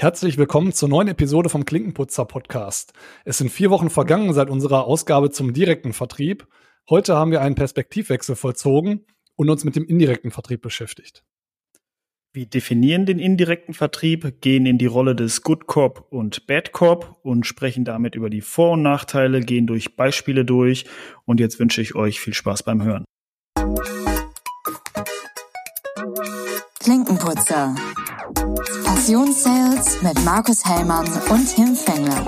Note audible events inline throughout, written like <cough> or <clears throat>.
Herzlich willkommen zur neuen Episode vom Klinkenputzer Podcast. Es sind vier Wochen vergangen seit unserer Ausgabe zum direkten Vertrieb. Heute haben wir einen Perspektivwechsel vollzogen und uns mit dem indirekten Vertrieb beschäftigt. Wir definieren den indirekten Vertrieb, gehen in die Rolle des Good Corp und Bad Corp und sprechen damit über die Vor- und Nachteile, gehen durch Beispiele durch und jetzt wünsche ich euch viel Spaß beim Hören. Klinkenputzer. Passionssales mit Markus Hellmann und Tim Fengler.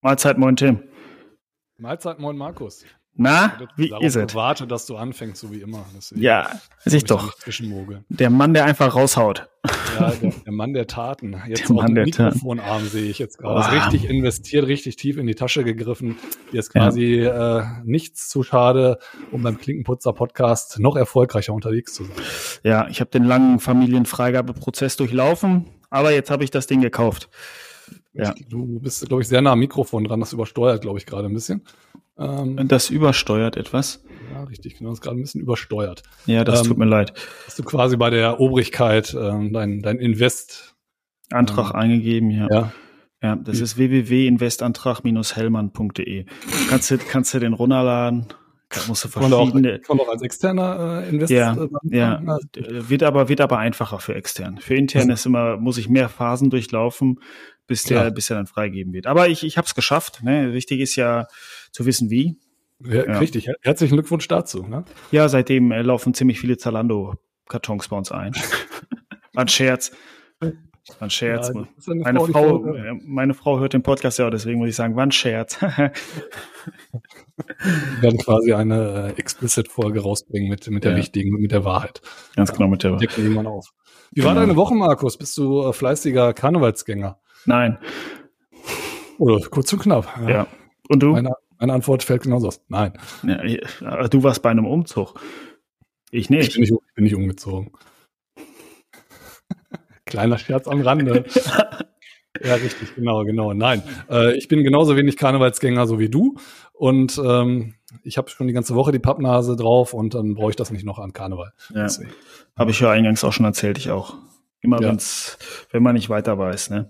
Mahlzeit, moin Tim. Mahlzeit, moin Markus. Na, wie ist es? warte, dass du anfängst, so wie immer. Deswegen Ja, weiß ich doch. Der Mann, der einfach raushaut. Ja, der, der Mann der Taten. Jetzt Der auch Mann der Taten. Mikrofonarm sehe ich jetzt gerade. Ist Boah. richtig investiert, richtig tief in die Tasche gegriffen. Dir ist Ja. quasi äh, nichts zu schade, um beim Klinkenputzer-Podcast noch erfolgreicher unterwegs zu sein. Ja, ich habe den langen Familienfreigabeprozess durchlaufen, aber jetzt habe ich das Ding gekauft. Ja. Du bist, glaube ich, sehr nah am Mikrofon dran. Das übersteuert, glaube ich, gerade ein bisschen. Ähm, das übersteuert etwas. ja, richtig, genau. Das ist gerade ein bisschen übersteuert. Ja, das Ähm, tut mir leid. Hast du quasi bei der Obrigkeit ähm, dein, dein Invest, Antrag ähm, eingegeben, ja. ja, Ja, das ist www.investantrag-hellmann.de. Kannst du, kannst du den runterladen? Da musst du kann man auch, verschiedene. kann man auch als externer äh, Invest Ja, äh, Ja, wird aber, wird aber einfacher für extern. Für intern ist immer, muss ich mehr Phasen durchlaufen, bis der, Klar. bis der dann freigeben wird. Aber ich, ich habe es geschafft. Ne? Wichtig ist ja zu wissen, wie. Ja, Ja. Richtig, Her- herzlichen Glückwunsch dazu. Ne? Ja, seitdem äh, laufen ziemlich viele Zalando-Kartons bei uns ein. War <laughs> ein Scherz. War ein Scherz. Ja, eine meine, Frau, Frau, äh, meine Frau hört den Podcast ja, auch, deswegen muss ich sagen, war ein Scherz. Wir werden quasi eine äh, Explicit-Folge rausbringen mit, mit der Ja. wichtigen, mit der Wahrheit. Ganz genau mit der irgendwann auf. Wie war Genau. deine Woche, Markus? Bist du äh, fleißiger Karnevalsgänger? Nein, Oder kurz und knapp? ja. Und du? Meine, meine Antwort fällt genauso aus. Nein, Ja, du warst bei einem Umzug. Ich ich nicht. bin nicht, ich bin nicht umgezogen. <laughs> Kleiner Scherz am Rande. <laughs> ja, richtig, genau, genau. Nein, äh, ich bin genauso wenig Karnevalsgänger so wie du. Und ähm, ich habe schon die ganze Woche die Pappnase drauf und dann brauche ich das nicht noch an Karneval. Ja. Habe ich ja eingangs auch schon erzählt, ich auch. Immer Ja. wenn's, wenn man nicht weiter weiß, ne?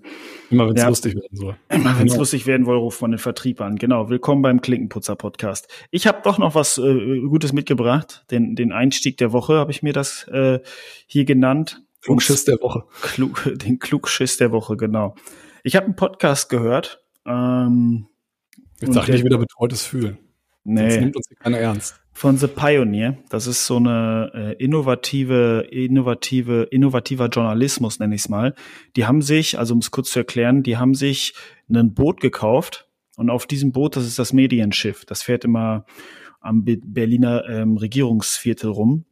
Immer wenn es Ja. lustig werden soll. Immer wenn es Genau. lustig werden will, ruft man den Vertrieb an. Genau, willkommen beim Klinkenputzer-Podcast. Ich habe doch noch was äh, Gutes mitgebracht. Den, den Einstieg der Woche habe ich mir das äh, hier genannt. Funkschiss der Woche. Klug, <laughs> den Klugschiss der Woche, genau. Ich habe einen Podcast gehört. Ähm, Jetzt sag nicht wieder betreutes Fühlen. Nee, nimmt uns hier keiner ernst. von The Pioneer. Das ist so eine äh, innovative, innovative, innovativer Journalismus, nenne ich es mal. Die haben sich, also um es kurz zu erklären, die haben sich ein Boot gekauft und auf diesem Boot, das ist das Medienschiff, das fährt immer am Be Berliner ähm, Regierungsviertel rum.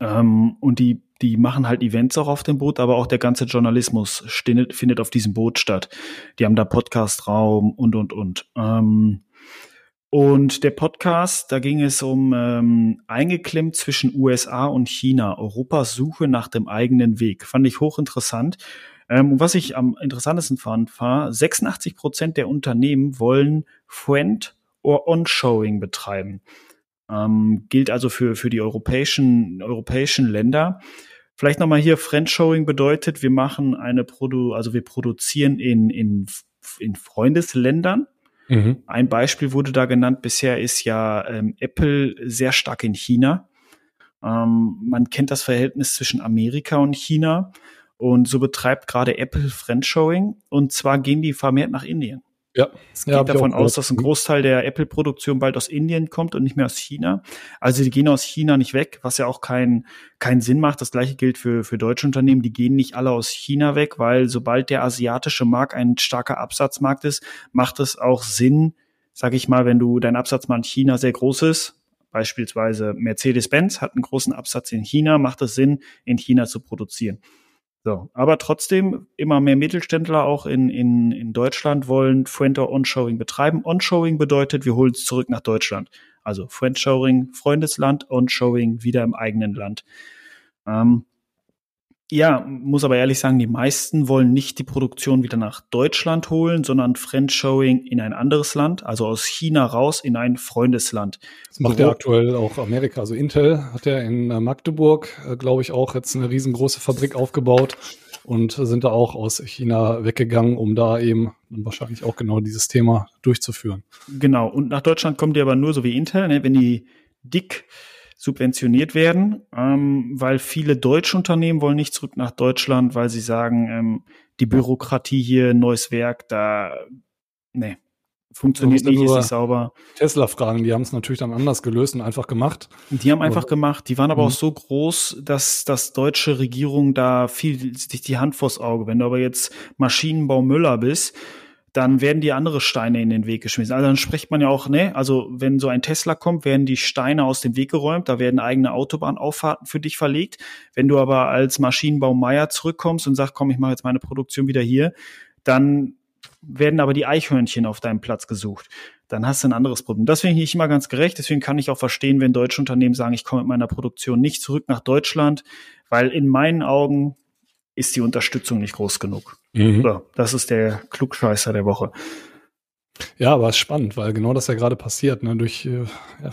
Ähm, und die, die machen halt Events auch auf dem Boot, aber auch der ganze Journalismus findet, findet auf diesem Boot statt. Die haben da Podcastraum und, und, und. Ähm, und der Podcast, da ging es um ähm, eingeklemmt zwischen USA und China, Europas Suche nach dem eigenen Weg. Fand ich hochinteressant. Ähm, was ich am interessantesten fand, war, 86 Prozent der Unternehmen wollen Friend- or On-Showing betreiben. Ähm, gilt also für, für die europäischen, europäischen Länder. Vielleicht nochmal hier, Friendshowing bedeutet, wir machen eine Produ, also wir produzieren in, in, in Freundesländern. Mhm. Ein Beispiel wurde da genannt. Bisher ist ja ähm, Apple sehr stark in China. Ähm, man kennt das Verhältnis zwischen Amerika und China. Und so betreibt gerade Apple Friendshowing. Und zwar gehen die vermehrt nach Indien. Ja. Es Ja, geht ich davon aus, dass ein Großteil der Apple-Produktion bald aus Indien kommt und nicht mehr aus China. Also die gehen aus China nicht weg, was ja auch keinen keinen Sinn macht. Das gleiche gilt für, für deutsche Unternehmen. Die gehen nicht alle aus China weg, weil sobald der asiatische Markt ein starker Absatzmarkt ist, macht es auch Sinn, sag ich mal, wenn du dein Absatzmarkt in China sehr groß ist, beispielsweise Mercedes-Benz hat einen großen Absatz in China, macht es Sinn, in China zu produzieren. So, aber trotzdem immer mehr Mittelständler auch in, in, in Deutschland wollen Friend- Onshowing betreiben. Onshowing bedeutet, wir holen es zurück nach Deutschland. Also Friendshowing, Freundesland, Onshowing wieder im eigenen Land. Ähm, Ja, muss aber ehrlich sagen, die meisten wollen nicht die Produktion wieder nach Deutschland holen, sondern Friendshowing in ein anderes Land, also aus China raus in ein Freundesland. Das macht ja aktuell auch Amerika. Also Intel hat ja in äh, Magdeburg, äh, glaube ich, auch jetzt eine riesengroße Fabrik aufgebaut und sind da auch aus China weggegangen, um da eben wahrscheinlich auch genau dieses Thema durchzuführen. Genau. Und nach Deutschland kommt die aber nur so wie Intel, ne? wenn die dick subventioniert werden, ähm, weil viele deutsche Unternehmen wollen nicht zurück nach Deutschland, weil sie sagen, ähm, die Bürokratie hier, neues Werk, da, nee, funktioniert nicht, ist nicht sauber. Tesla fragen, die haben es natürlich dann anders gelöst und einfach gemacht. Die haben einfach gemacht, die waren aber mhm. auch so groß, dass das deutsche Regierung da viel sich die Hand vors Auge. Wenn du aber jetzt Maschinenbau Müller bist, dann werden die andere Steine in den Weg geschmissen. Also dann spricht man ja auch, ne, also wenn so ein Tesla kommt, werden die Steine aus dem Weg geräumt, da werden eigene Autobahnauffahrten für dich verlegt. Wenn du aber als Maschinenbau Meier zurückkommst und sagst, komm, ich mache jetzt meine Produktion wieder hier, dann werden aber die Eichhörnchen auf deinem Platz gesucht. Dann hast du ein anderes Problem. Das finde ich nicht immer ganz gerecht. Deswegen kann ich auch verstehen, wenn deutsche Unternehmen sagen, ich komme mit meiner Produktion nicht zurück nach Deutschland, weil in meinen Augen ist die Unterstützung nicht groß genug. Mhm. So, das ist der Klugscheißer der Woche. Ja, aber es ist spannend, weil genau das ja gerade passiert. Ne? Durch, äh, ja,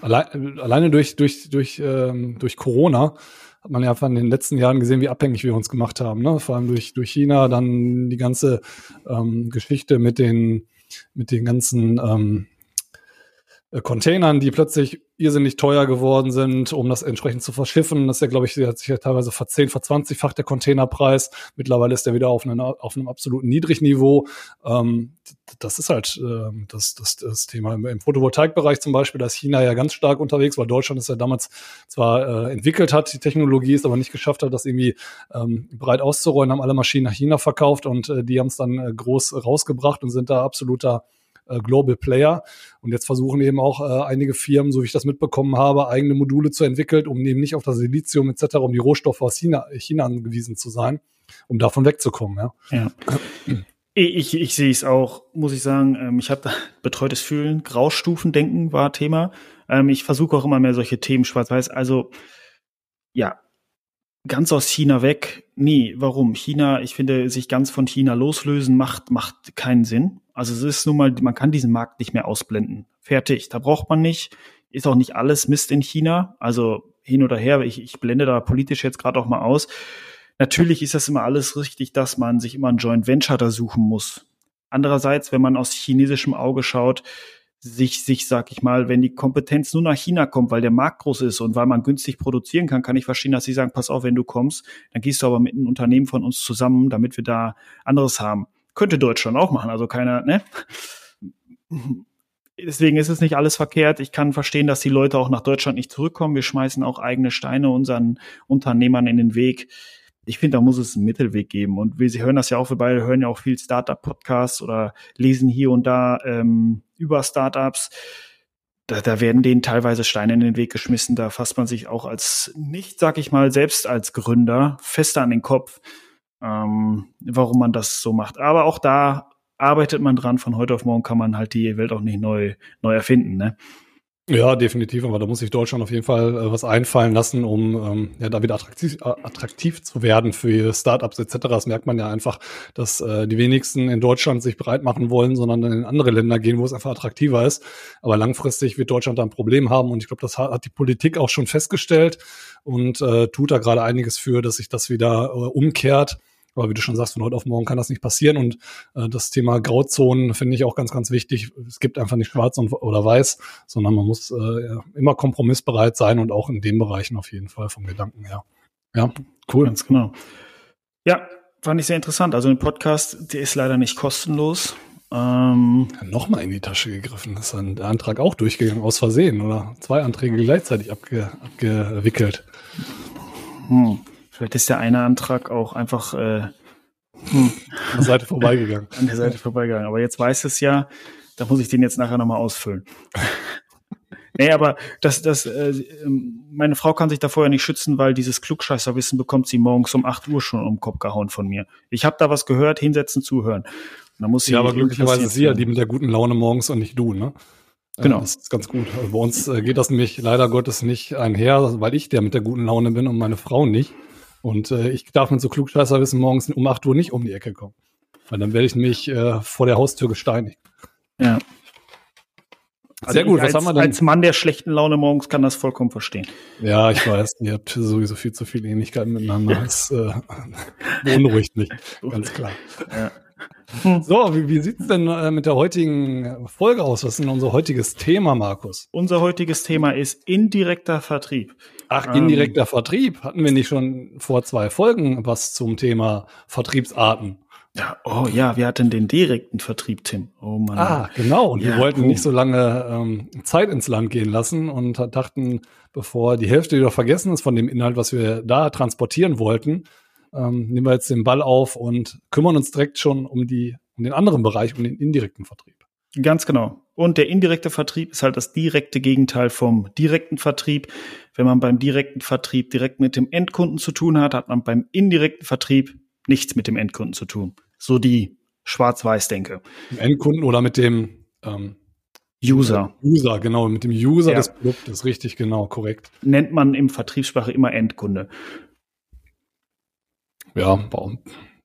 allein, alleine durch, durch, durch, ähm, durch Corona hat man ja in den letzten Jahren gesehen, wie abhängig wir uns gemacht haben. Ne? Vor allem durch, durch China, dann die ganze ähm, Geschichte mit den, mit den ganzen ähm, äh, Containern, die plötzlich irrsinnig teuer geworden sind, um das entsprechend zu verschiffen. Das ist ja, glaube ich, hat sich ja teilweise verzehn, verzwanzigfach der Containerpreis. Mittlerweile ist der wieder auf, einen, auf einem absoluten Niedrigniveau. Ähm, das ist halt äh, das, das, das Thema. Im, Im Photovoltaikbereich zum Beispiel, da ist China ja ganz stark unterwegs, weil Deutschland es ja damals zwar äh, entwickelt hat, die Technologie ist, aber nicht geschafft hat, das irgendwie ähm, breit auszurollen, haben alle Maschinen nach China verkauft und äh, die haben es dann äh, groß rausgebracht und sind da absoluter äh, Global Player. Und jetzt versuchen eben auch äh, einige Firmen, so wie ich das mitbekommen habe, eigene Module zu entwickeln, um eben nicht auf das Silizium etc., um die Rohstoffe aus China, China angewiesen zu sein, um davon wegzukommen. Ja. ja. Ich, ich sehe es auch, muss ich sagen. Ähm, ich habe <laughs> betreutes Fühlen, Graustufendenken war Thema. Ähm, ich versuche auch immer mehr solche Themen schwarz-weiß. Also ja, ganz aus China weg. Nee, warum? China, ich finde, sich ganz von China loslösen macht, macht keinen Sinn. Also es ist nun mal, man kann diesen Markt nicht mehr ausblenden. Fertig. Da braucht man nicht. Ist auch nicht alles Mist in China. Also hin oder her. Ich, ich blende da politisch jetzt gerade auch mal aus. Natürlich ist das immer alles richtig, dass man sich immer ein Joint Venture da suchen muss. Andererseits, wenn man aus chinesischem Auge schaut, sich, sich, sag ich mal, wenn die Kompetenz nur nach China kommt, weil der Markt groß ist und weil man günstig produzieren kann, kann ich verstehen, dass sie sagen, pass auf, wenn du kommst, dann gehst du aber mit einem Unternehmen von uns zusammen, damit wir da anderes haben. Könnte Deutschland auch machen, also keiner, ne? Deswegen ist es nicht alles verkehrt. Ich kann verstehen, dass die Leute auch nach Deutschland nicht zurückkommen. Wir schmeißen auch eigene Steine unseren Unternehmern in den Weg ich finde, da muss es einen Mittelweg geben. Und wir, Sie hören das ja auch, wir beide hören ja auch viel Startup-Podcasts oder lesen hier und da ähm, über Startups. Da, da werden denen teilweise Steine in den Weg geschmissen. Da fasst man sich auch als nicht, sag ich mal, selbst als Gründer fester an den Kopf, ähm, warum man das so macht. Aber auch da arbeitet man dran. Von heute auf morgen kann man halt die Welt auch nicht neu, neu erfinden. Ne? Ja, definitiv, aber da muss sich Deutschland auf jeden Fall äh, was einfallen lassen, um ähm, ja, da wieder attraktiv, äh, attraktiv zu werden für Startups etc. Das merkt man ja einfach, dass äh, die wenigsten in Deutschland sich bereit machen wollen, sondern dann in andere Länder gehen, wo es einfach attraktiver ist. Aber langfristig wird Deutschland da ein Problem haben und ich glaube, das hat, die Politik auch schon festgestellt und äh, tut da gerade einiges für, dass sich das wieder äh, umkehrt. Aber wie du schon sagst, von heute auf morgen kann das nicht passieren. Und äh, das Thema Grauzonen finde ich auch ganz, ganz wichtig. Es gibt einfach nicht schwarz und, oder weiß, sondern man muss äh, immer kompromissbereit sein und auch in den Bereichen auf jeden Fall vom Gedanken her. Ja, cool. Ganz genau. Ja, fand ich sehr interessant. Also ein Podcast, der ist leider nicht kostenlos. Ähm, Nochmal in die Tasche gegriffen. Ist dann der Antrag auch durchgegangen aus Versehen oder zwei Anträge gleichzeitig abge, abgewickelt. Hm. Vielleicht ist der eine Antrag auch einfach äh, hm. an der Seite vorbeigegangen. An der Seite vorbeigegangen. Aber jetzt weiß es ja, da muss ich den jetzt nachher nochmal ausfüllen. <laughs> nee, aber das, das, äh, meine Frau kann sich da vorher nicht schützen, weil dieses Klugscheißerwissen bekommt sie morgens um 8 Uhr schon um den Kopf gehauen von mir. Ich habe da was gehört, hinsetzen, zuhören. da muss sie ja, aber glücklicherweise ist sie ja die mit der guten Laune morgens und nicht du, ne? Genau. Das ist ganz gut. Also bei uns äh, geht das nämlich leider Gottes nicht einher, weil ich der mit der guten Laune bin und meine Frau nicht. Und äh, ich darf mit so klugscheißer wissen morgens um 8 Uhr nicht um die Ecke kommen. Weil dann werde ich mich äh, vor der Haustür gesteinigt. Ja. Sehr gut, als, was haben wir denn? Als Mann der schlechten Laune morgens kann das vollkommen verstehen. Ja, ich weiß, ihr habt sowieso viel zu viele Ähnlichkeiten miteinander. <laughs> Das äh, beunruhigt mich, ganz klar. Ja. So, wie, wie sieht's denn äh, mit der heutigen Folge aus? Was ist denn unser heutiges Thema, Markus? Unser heutiges Thema ist indirekter Vertrieb. Ach, Ähm. indirekter Vertrieb. Hatten wir nicht schon vor zwei Folgen was zum Thema Vertriebsarten? Ja, oh ja, wir hatten den direkten Vertrieb, Tim. Oh Mann. Ah, genau. Und wir Ja, wollten cool. nicht so lange ähm, Zeit ins Land gehen lassen und dachten, bevor die Hälfte wieder vergessen ist von dem Inhalt, was wir da transportieren wollten, ähm, nehmen wir jetzt den Ball auf und kümmern uns direkt schon um die, um den anderen Bereich, um den indirekten Vertrieb. Ganz genau. Und der indirekte Vertrieb ist halt das direkte Gegenteil vom direkten Vertrieb. Wenn man beim direkten Vertrieb direkt mit dem Endkunden zu tun hat, hat man beim indirekten Vertrieb nichts mit dem Endkunden zu tun. So die Schwarz-Weiß-Denke. Dem Endkunden oder mit dem ähm, User User, genau, mit dem User Ja. des Produktes, richtig, genau, korrekt. nennt man im Vertriebssprache immer Endkunde. Ja, bei,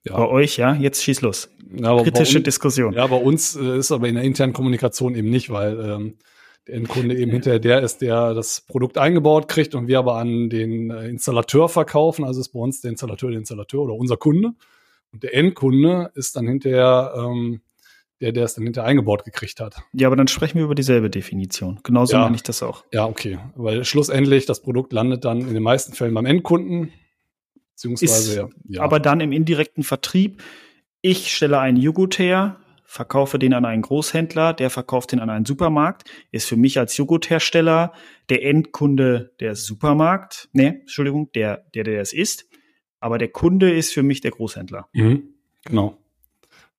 ja. Bei euch, ja, jetzt schieß los. ja, Kritische uns- Diskussion. Ja, bei uns äh, ist aber in der internen Kommunikation eben nicht, weil ähm, der Endkunde eben hinterher der ist, der das Produkt eingebaut kriegt und wir aber an den äh, Installateur verkaufen. Also ist bei uns der Installateur der Installateur oder unser Kunde. Und der Endkunde ist dann hinterher ähm, der, der es dann hinterher eingebaut gekriegt hat. Ja, aber dann sprechen wir über dieselbe Definition. Genauso Ja. meine ich das auch. Ja, okay. Weil schlussendlich das Produkt landet dann in den meisten Fällen beim Endkunden. Beziehungsweise, Ist ja, ja. Aber dann im indirekten Vertrieb, ich stelle einen Joghurt her, verkaufe den an einen Großhändler, der verkauft den an einen Supermarkt, ist für mich als Joghurthersteller der Endkunde der Supermarkt, nee, Entschuldigung, der, der, der es ist, aber der Kunde ist für mich der Großhändler, mhm, genau.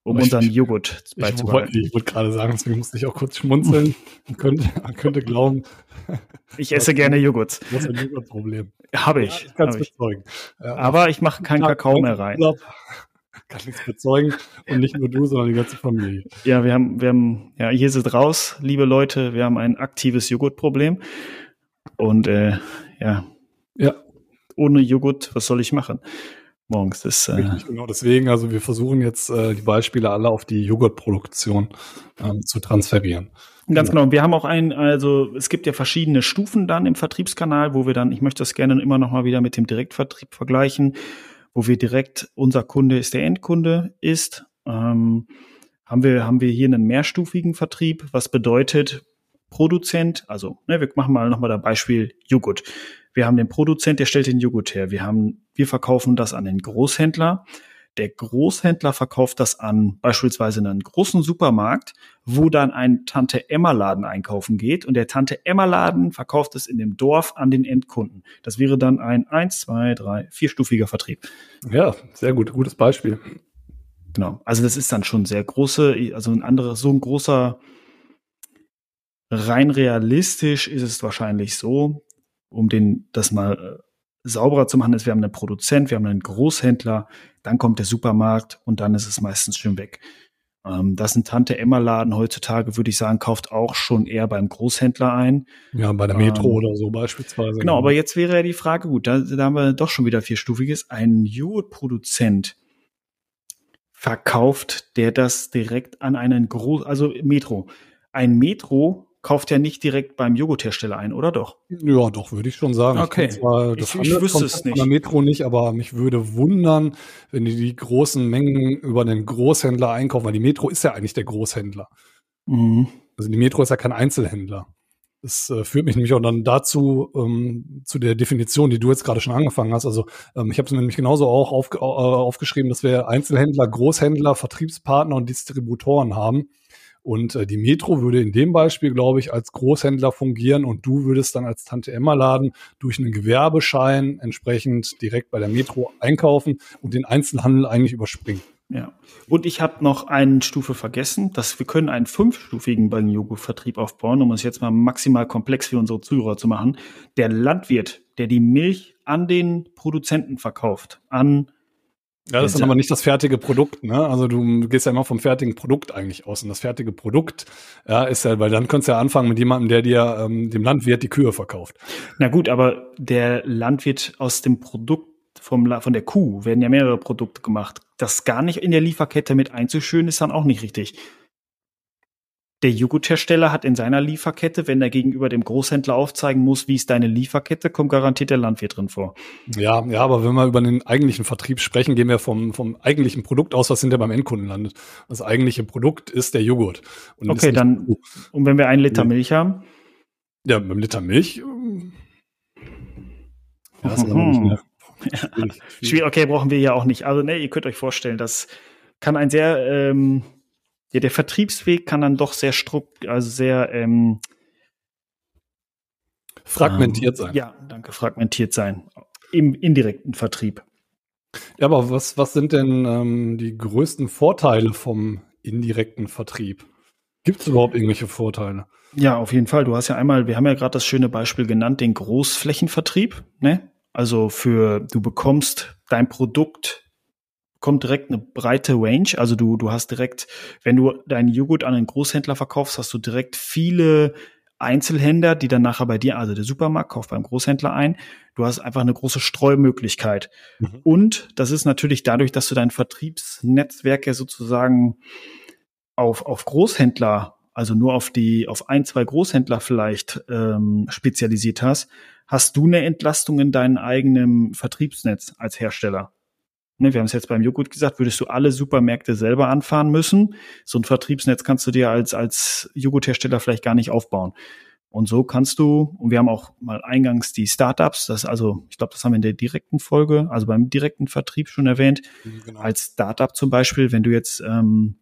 Um Ich- unseren Joghurt Ich beizubehalten. ich wollte gerade sagen, deswegen musste ich auch kurz schmunzeln. Man könnte, man könnte glauben, <laughs> Ich esse gerne Joghurt. das ist ein Joghurtproblem. Habe ich. Ich kann es ich. bezeugen. Ja, Aber ich mache keinen Kakao mehr rein. Urlaub <laughs> Kann nichts bezeugen. Und nicht nur du, sondern die ganze Familie. Ja, wir haben, wir haben, ja, hier sind raus, liebe Leute, wir haben ein aktives Joghurtproblem. Und äh, ja, Ja, ohne Joghurt, was soll ich machen? Morgens das äh, genau deswegen. Also wir versuchen jetzt äh, die Beispiele alle auf die Joghurtproduktion ähm, zu transferieren. ganz genau. Wir haben auch ein, also es gibt ja verschiedene Stufen dann im Vertriebskanal, wo wir dann, ich möchte das gerne immer noch mal wieder mit dem Direktvertrieb vergleichen, wo wir direkt unser Kunde ist der Endkunde ist. Ähm, haben wir haben wir hier einen mehrstufigen Vertrieb, was bedeutet Produzent, also ne, wir machen mal nochmal das Beispiel Joghurt. Wir haben den Produzent, der stellt den Joghurt her. Wir haben, wir verkaufen das an den Großhändler. Der Großhändler verkauft das an beispielsweise einen großen Supermarkt, wo dann ein Tante-Emma-Laden einkaufen geht und der Tante-Emma-Laden verkauft es in dem Dorf an den Endkunden. Das wäre dann ein eins, zwei, drei, vierstufiger Vertrieb. Ja, sehr gut. Gutes Beispiel. Genau. Also das ist dann schon sehr große, also ein anderes, so ein großer, rein realistisch ist es wahrscheinlich so, um den, das mal äh, sauberer zu machen, ist, wir haben einen Produzent, wir haben einen Großhändler, dann kommt der Supermarkt und dann ist es meistens schon weg. Ähm, das ein Tante-Emma-Laden heutzutage, würde ich sagen, kauft auch schon eher beim Großhändler ein. Ja, bei der Metro Ähm, oder so beispielsweise. Genau, aber jetzt wäre ja die Frage, gut, da, da haben wir doch schon wieder vierstufiges. Ein Joghurtproduzent verkauft, der das direkt an einen groß, also Metro. Ein Metro kauft ja nicht direkt beim Joghurthersteller ein, oder doch? Ja, doch, würde ich schon sagen. Okay. kenn zwar das Ich- ich wüsste es nicht. Von der Metro nicht, aber mich würde wundern, wenn die die großen Mengen über den Großhändler einkaufen, weil die Metro ist ja eigentlich der Großhändler. Mhm. Also die Metro ist ja kein Einzelhändler. Das äh, führt mich nämlich auch dann dazu, ähm, zu der Definition, die du jetzt gerade schon angefangen hast. Also ähm, ich habe es mir nämlich genauso auch aufge äh, aufgeschrieben, dass wir Einzelhändler, Großhändler, Vertriebspartner und Distributoren haben. Und äh, die Metro würde in dem Beispiel, glaube ich, als Großhändler fungieren und du würdest dann als Tante-Emma-Laden durch einen Gewerbeschein entsprechend direkt bei der Metro einkaufen und den Einzelhandel eigentlich überspringen. Ja. Und ich habe noch eine Stufe vergessen, dass wir können einen fünfstufigen Joghurtvertrieb aufbauen, um es jetzt mal maximal komplex für unsere Zuhörer zu machen. Der Landwirt, der die Milch an den Produzenten verkauft, an Ja, das ist dann aber nicht das fertige Produkt, ne? Also du, du gehst ja immer vom fertigen Produkt eigentlich aus. Und das fertige Produkt, ja, ist ja, weil dann könntest du ja anfangen mit jemandem, der dir, ähm, dem Landwirt die Kühe verkauft. Na gut, aber der Landwirt aus dem Produkt, vom, von der Kuh werden ja mehrere Produkte gemacht. Das gar nicht in der Lieferkette mit einzuschönen, ist dann auch nicht richtig der Joghurthersteller hat in seiner Lieferkette, wenn er gegenüber dem Großhändler aufzeigen muss, wie ist deine Lieferkette, kommt garantiert der Landwirt drin vor. Ja, ja, aber wenn wir über den eigentlichen Vertrieb sprechen, gehen wir vom, vom eigentlichen Produkt aus, was hinter beim Endkunden landet. Das eigentliche Produkt ist der Joghurt. okay, dann, und wenn wir einen Liter Milch haben? Ja, mit einem Liter Milch. Ähm, ja, das ist aber nicht mehr. <laughs> Schwierig, schwierig. Okay, brauchen wir ja auch nicht. Also, ne, ihr könnt euch vorstellen, das kann ein sehr, ähm, ja, der Vertriebsweg kann dann doch sehr strukt, also sehr ähm, fragmentiert ähm, sein. Ja, danke, fragmentiert sein. Im indirekten Vertrieb. Ja, aber was, was sind denn ähm, die größten Vorteile vom indirekten Vertrieb? Gibt es überhaupt irgendwelche Vorteile? Ja, auf jeden Fall. Du hast ja einmal, wir haben ja gerade das schöne Beispiel genannt, den Großflächenvertrieb. Ne? Also für, du bekommst dein Produkt kommt direkt eine breite Range. Also du, du hast direkt, wenn du deinen Joghurt an einen Großhändler verkaufst, hast du direkt viele Einzelhändler, die dann nachher bei dir, also der Supermarkt kauft beim Großhändler ein. Du hast einfach eine große Streumöglichkeit. Mhm. Und das ist natürlich dadurch, dass du dein Vertriebsnetzwerk ja sozusagen auf, auf Großhändler, also nur auf die, auf ein, zwei Großhändler vielleicht ähm, spezialisiert hast, hast du eine Entlastung in deinem eigenen Vertriebsnetz als Hersteller ne, wir haben es jetzt beim Joghurt gesagt, würdest du alle Supermärkte selber anfahren müssen. So ein Vertriebsnetz kannst du dir als, als Joghurthersteller vielleicht gar nicht aufbauen. Und so kannst du, und wir haben auch mal eingangs die Startups, das also, ich glaube, das haben wir in der direkten Folge, also beim direkten Vertrieb schon erwähnt, mhm, genau. als Startup zum Beispiel, wenn du jetzt ähm,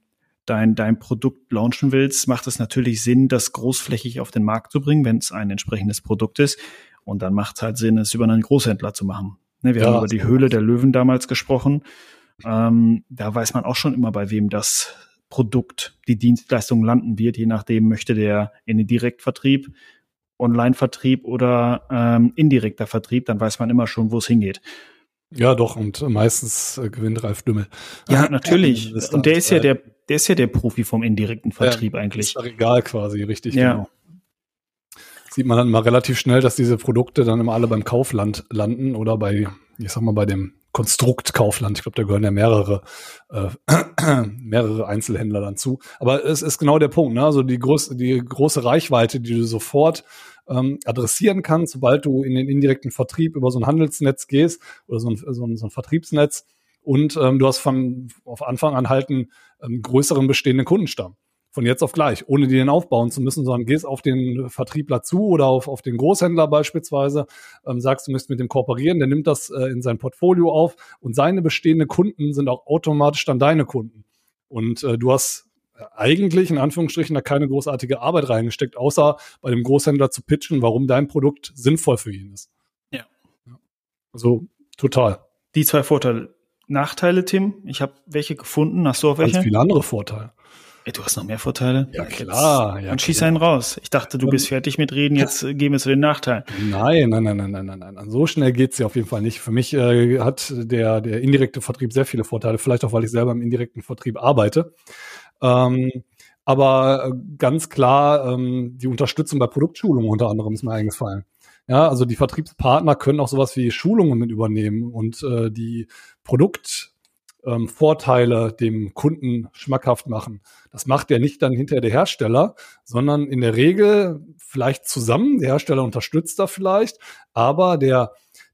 dein, dein Produkt launchen willst, macht es natürlich Sinn, das großflächig auf den Markt zu bringen, wenn es ein entsprechendes Produkt ist. Und dann macht es halt Sinn, es über einen Großhändler zu machen. Ne, wir ja, haben über die Höhle der Löwen damals gesprochen. Ähm, da weiß man auch schon immer, bei wem das Produkt, die Dienstleistung landen wird. Je nachdem möchte der in den Direktvertrieb, Online-Vertrieb oder ähm, indirekter Vertrieb, dann weiß man immer schon, wo es hingeht. Ja, doch, und meistens äh, gewinnt Ralf Dümmel. Ja, natürlich. und der ist ja der, der ist ja der Profi vom indirekten Vertrieb ja, eigentlich. Ist egal quasi, richtig, ja. genau sieht man dann mal relativ schnell, dass diese Produkte dann immer alle beim Kaufland landen oder bei, ich sag mal, bei dem Konstrukt Kaufland. Ich glaube, da gehören ja mehrere, äh, <clears throat> mehrere Einzelhändler dann zu. Aber es ist genau der Punkt, ne? Also die, groß, die große Reichweite, die du sofort ähm, adressieren kannst, sobald du in den indirekten Vertrieb über so ein Handelsnetz gehst oder so ein, so ein, so ein Vertriebsnetz und ähm, du hast von auf Anfang an halt einen ähm, größeren bestehenden Kundenstamm von jetzt auf gleich, ohne die den aufbauen zu müssen, sondern gehst auf den Vertriebler zu oder auf, auf den Großhändler beispielsweise, ähm, sagst, du müsst mit dem kooperieren, der nimmt das äh, in sein Portfolio auf und seine bestehenden Kunden sind auch automatisch dann deine Kunden. Und äh, du hast eigentlich in Anführungsstrichen da keine großartige Arbeit reingesteckt, außer bei dem Großhändler zu pitchen, warum dein Produkt sinnvoll für ihn ist. Ja. Also total. Die zwei Vorteile. Nachteile, Tim? Ich habe welche gefunden. Hast du auch welche? Ganz viele andere Vorteile. Ey, du hast noch mehr Vorteile? Ja, klar. Ja, dann schieß einen raus. Ich dachte, du bist fertig mit Reden, jetzt äh, gehen wir zu den Nachteilen. Nein, nein, nein, nein, nein, nein, nein. So schnell geht's ja auf jeden Fall nicht. Für mich äh, hat der, der indirekte Vertrieb sehr viele Vorteile, vielleicht auch, weil ich selber im indirekten Vertrieb arbeite. Ähm, aber äh, ganz klar, ähm, die Unterstützung bei Produktschulungen unter anderem ist mir eingefallen. Ja, also die Vertriebspartner können auch sowas wie Schulungen mit übernehmen und äh, die Produkt ähm, Vorteile dem Kunden schmackhaft machen. Das macht ja nicht dann hinterher der Hersteller, sondern in der Regel vielleicht zusammen. Der Hersteller unterstützt da vielleicht, aber der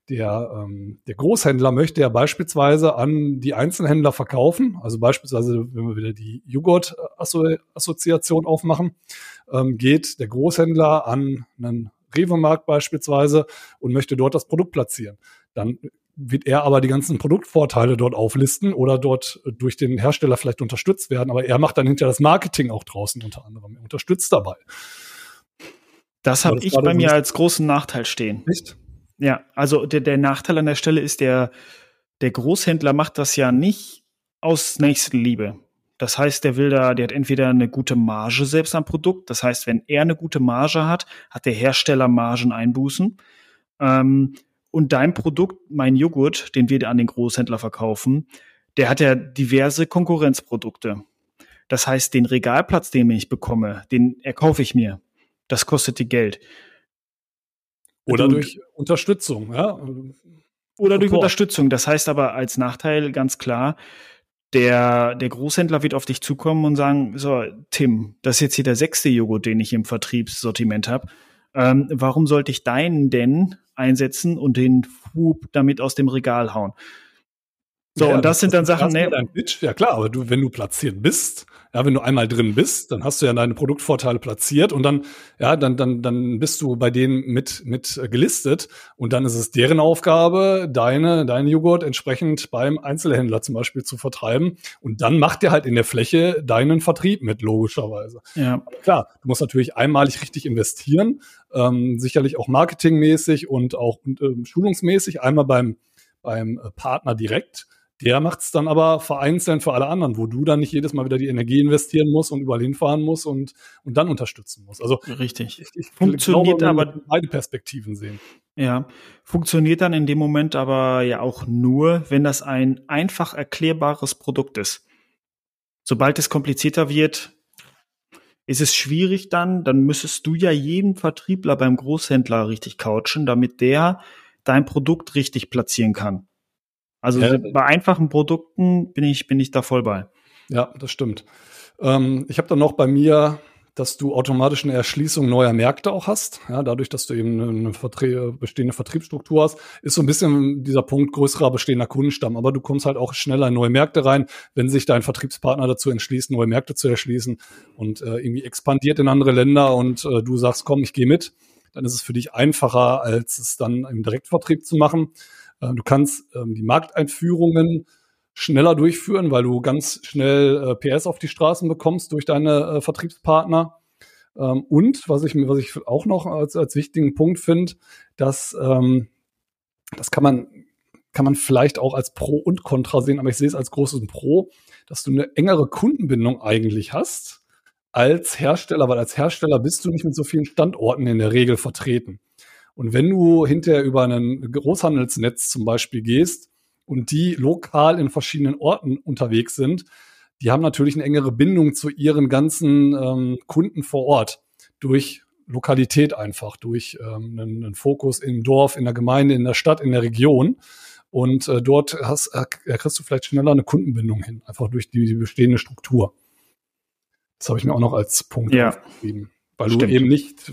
der, ähm, der Großhändler möchte ja beispielsweise an die Einzelhändler verkaufen, also beispielsweise, wenn wir wieder die Joghurt-Assoziation aufmachen, ähm, geht der Großhändler an einen Rewe-Markt beispielsweise und möchte dort das Produkt platzieren. Dann wird er aber die ganzen Produktvorteile dort auflisten oder dort durch den Hersteller vielleicht unterstützt werden. Aber er macht dann hinterher das Marketing auch draußen unter anderem. Er unterstützt dabei. Das habe ich bei mir als großen Nachteil stehen. Nicht? Ja, also der, der Nachteil an der Stelle ist, der, der Großhändler macht das ja nicht aus Nächstenliebe. Das heißt, der will da, der hat entweder eine gute Marge selbst am Produkt. Das heißt, wenn er eine gute Marge hat, hat der Hersteller Margeneinbußen. Ähm, und dein Produkt, mein Joghurt, den wir an den Großhändler verkaufen, der hat ja diverse Konkurrenzprodukte. Das heißt, den Regalplatz, den ich bekomme, den erkaufe ich mir. Das kostet die Geld. Oder und, durch Unterstützung, ja. Oder durch Unterstützung. Das heißt aber als Nachteil ganz klar, der, der Großhändler wird auf dich zukommen und sagen, so, Tim, das ist jetzt hier der sechste Joghurt, den ich im Vertriebssortiment habe. Ähm, warum sollte ich deinen denn einsetzen und den Hub damit aus dem Regal hauen? So, ja, und das, das sind dann Sachen, ne? Ja klar, aber du, wenn du platziert bist, ja, wenn du einmal drin bist, dann hast du ja deine Produktvorteile platziert und dann, ja, dann, dann, dann bist du bei denen mit, mit gelistet und dann ist es deren Aufgabe, deine, deinen Joghurt entsprechend beim Einzelhändler zum Beispiel zu vertreiben und dann macht der halt in der Fläche deinen Vertrieb mit, logischerweise. Ja. Aber klar, du musst natürlich einmalig richtig investieren, ähm, sicherlich auch marketingmäßig und auch äh, schulungsmäßig, einmal beim, beim Partner direkt der macht es dann aber vereinzelt für alle anderen, wo du dann nicht jedes Mal wieder die Energie investieren musst und überall hinfahren musst und, und dann unterstützen musst. Also richtig. Ich, ich Funktioniert glaube, aber beide Perspektiven sehen. Ja, funktioniert dann in dem Moment aber ja auch nur, wenn das ein einfach erklärbares Produkt ist. Sobald es komplizierter wird, ist es schwierig dann, dann müsstest du ja jeden Vertriebler beim Großhändler richtig couchen, damit der dein Produkt richtig platzieren kann. Also ja. bei einfachen Produkten bin ich, bin ich da voll bei. Ja, das stimmt. Ähm, ich habe dann noch bei mir, dass du automatisch eine Erschließung neuer Märkte auch hast. Ja, dadurch, dass du eben eine Vertre bestehende Vertriebsstruktur hast, ist so ein bisschen dieser Punkt größerer bestehender Kundenstamm. Aber du kommst halt auch schneller in neue Märkte rein, wenn sich dein Vertriebspartner dazu entschließt, neue Märkte zu erschließen und äh, irgendwie expandiert in andere Länder und äh, du sagst, komm, ich gehe mit. Dann ist es für dich einfacher, als es dann im Direktvertrieb zu machen. Äh, du kannst ähm, die Markteinführungen schneller durchführen, weil du ganz schnell äh, PS auf die Straßen bekommst durch deine äh, Vertriebspartner. Ähm, und was ich, was ich auch noch als, als wichtigen Punkt finde, dass ähm, das kann man, kann man vielleicht auch als Pro und Contra sehen, aber ich sehe es als großes Pro, dass du eine engere Kundenbindung eigentlich hast als Hersteller, weil als Hersteller bist du nicht mit so vielen Standorten in der Regel vertreten. Und wenn du hinterher über ein Großhandelsnetz zum Beispiel gehst und die lokal in verschiedenen Orten unterwegs sind, die haben natürlich eine engere Bindung zu ihren ganzen ähm, Kunden vor Ort durch Lokalität einfach, durch ähm, einen, einen, Fokus im Dorf, in der Gemeinde, in der Stadt, in der Region. Und äh, dort hast, äh, kriegst du vielleicht schneller eine Kundenbindung hin, einfach durch die, die bestehende Struktur. Das habe ich mir auch noch als Punkt ja. aufgeschrieben. Weil Stimmt. du eben nicht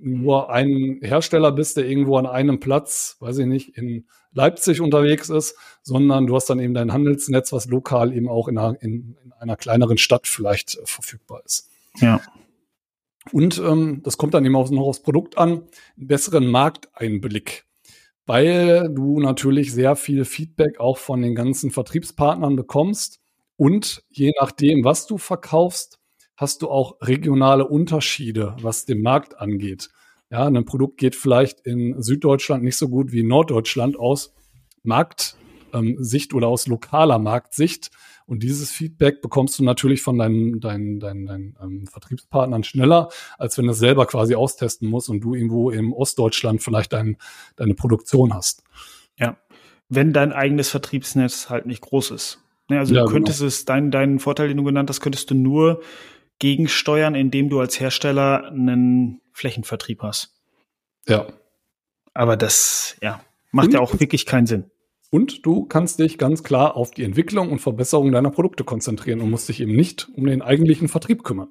nur ein Hersteller bist, der irgendwo an einem Platz, weiß ich nicht, in Leipzig unterwegs ist, sondern du hast dann eben dein Handelsnetz, was lokal eben auch in einer, in, in einer kleineren Stadt vielleicht äh, verfügbar ist. Ja. Und ähm, das kommt dann eben auch noch aufs Produkt an, einen besseren Markteinblick, weil du natürlich sehr viel Feedback auch von den ganzen Vertriebspartnern bekommst und je nachdem, was du verkaufst, hast du auch regionale Unterschiede, was den Markt angeht. Ja, ein Produkt geht vielleicht in Süddeutschland nicht so gut wie in Norddeutschland aus Marktsicht ähm, oder aus lokaler Marktsicht. Und dieses Feedback bekommst du natürlich von deinen, deinen, deinen, deinen ähm, Vertriebspartnern schneller, als wenn du es selber quasi austesten musst und du irgendwo im Ostdeutschland vielleicht dein, deine Produktion hast. Ja, wenn dein eigenes Vertriebsnetz halt nicht groß ist. Ne, also ja, du könntest genau. es, dein, deinen Vorteil, den du genannt hast, könntest du nur gegensteuern, indem du als Hersteller einen Flächenvertrieb hast. Ja. Aber das, ja, macht und, ja auch wirklich keinen Sinn. Und du kannst dich ganz klar auf die Entwicklung und Verbesserung deiner Produkte konzentrieren und musst dich eben nicht um den eigentlichen Vertrieb kümmern.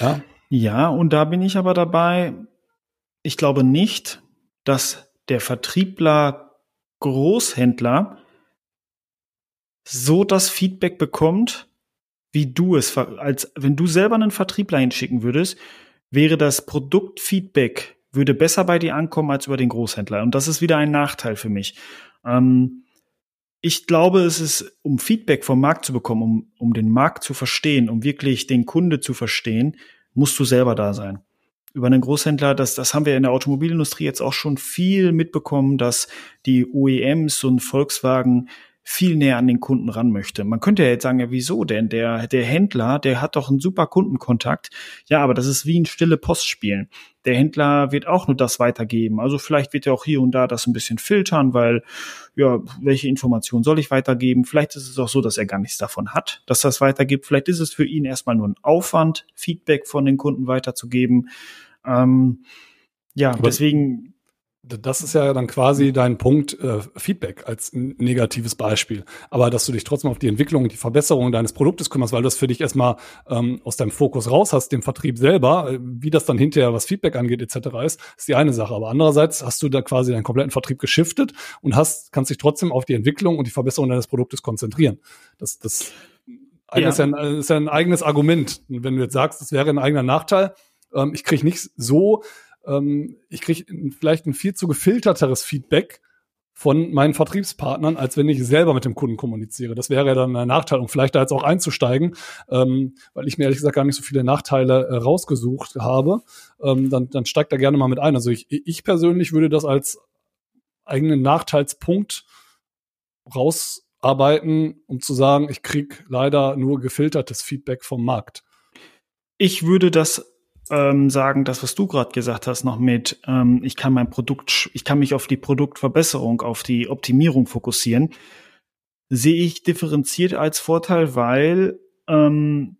Ja. Ja, und da bin ich aber dabei. Ich glaube nicht, dass der Vertriebler Großhändler so das Feedback bekommt, wie du es, als wenn du selber einen Vertriebler hinschicken würdest, wäre das Produktfeedback würde besser bei dir ankommen als über den Großhändler. Und das ist wieder ein Nachteil für mich. Ähm, ich glaube, es ist, um Feedback vom Markt zu bekommen, um, um den Markt zu verstehen, um wirklich den Kunde zu verstehen, musst du selber da sein. Über einen Großhändler, das, das haben wir in der Automobilindustrie jetzt auch schon viel mitbekommen, dass die OEMs und Volkswagen viel näher an den Kunden ran möchte. Man könnte ja jetzt sagen, ja, wieso denn? Der, der Händler, der hat doch einen super Kundenkontakt. Ja, aber das ist wie ein stille Postspielen. Der Händler wird auch nur das weitergeben. Also vielleicht wird er auch hier und da das ein bisschen filtern, weil, ja, welche Informationen soll ich weitergeben? Vielleicht ist es auch so, dass er gar nichts davon hat, dass das weitergibt. Vielleicht ist es für ihn erstmal nur ein Aufwand, Feedback von den Kunden weiterzugeben. Ähm, ja, aber deswegen Das ist ja dann quasi dein Punkt äh, Feedback als negatives Beispiel. Aber dass du dich trotzdem auf die Entwicklung und die Verbesserung deines Produktes kümmerst, weil du das für dich erstmal ähm, aus deinem Fokus raus hast, dem Vertrieb selber, äh, wie das dann hinterher, was Feedback angeht, etc. ist, ist die eine Sache. Aber andererseits hast du da quasi deinen kompletten Vertrieb geschiftet und hast, kannst dich trotzdem auf die Entwicklung und die Verbesserung deines Produktes konzentrieren. Das, das ja. Ist, ja ein, ist ja ein eigenes Argument. wenn du jetzt sagst, das wäre ein eigener Nachteil, ähm, ich kriege nicht so ähm, ich kriege vielleicht ein viel zu gefilterteres Feedback von meinen Vertriebspartnern, als wenn ich selber mit dem Kunden kommuniziere. Das wäre ja dann ein Nachteil. Und vielleicht da jetzt auch einzusteigen, ähm, weil ich mir ehrlich gesagt gar nicht so viele Nachteile äh, rausgesucht habe, ähm, dann, dann steigt da gerne mal mit ein. Also ich, ich persönlich würde das als eigenen Nachteilspunkt rausarbeiten, um zu sagen, ich krieg leider nur gefiltertes Feedback vom Markt. Ich würde das ähm, sagen, das, was du gerade gesagt hast, noch mit, ähm, ich kann mein Produkt, ich kann mich auf die Produktverbesserung, auf die Optimierung fokussieren, sehe ich differenziert als Vorteil, weil ähm,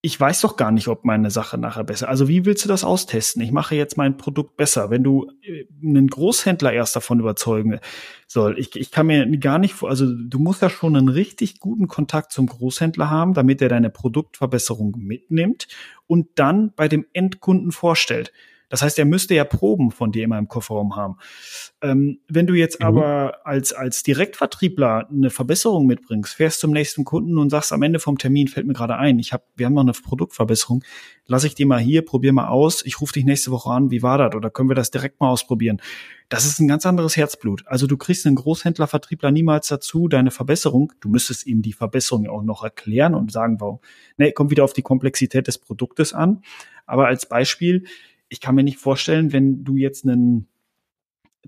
ich weiß doch gar nicht, ob meine Sache nachher besser. Also wie willst du das austesten? Ich mache jetzt mein Produkt besser. Wenn du äh, einen Großhändler erst davon überzeugen soll, ich, ich kann mir gar nicht, also du musst ja schon einen richtig guten Kontakt zum Großhändler haben, damit er deine Produktverbesserung mitnimmt und dann bei dem Endkunden vorstellt. Das heißt, er müsste ja Proben von dir immer im Kofferraum haben. Ähm, wenn du jetzt mhm. aber als, als Direktvertriebler eine Verbesserung mitbringst, fährst zum nächsten Kunden und sagst am Ende vom Termin, fällt mir gerade ein, ich hab, wir haben noch eine Produktverbesserung, lass ich die mal hier, probier mal aus, ich rufe dich nächste Woche an, wie war das? Oder können wir das direkt mal ausprobieren? Das ist ein ganz anderes Herzblut. Also du kriegst einen Großhändlervertriebler niemals dazu, deine Verbesserung, du müsstest ihm die Verbesserung auch noch erklären und sagen, warum. Nee, kommt wieder auf die Komplexität des Produktes an. Aber als Beispiel, ich kann mir nicht vorstellen, wenn du jetzt einen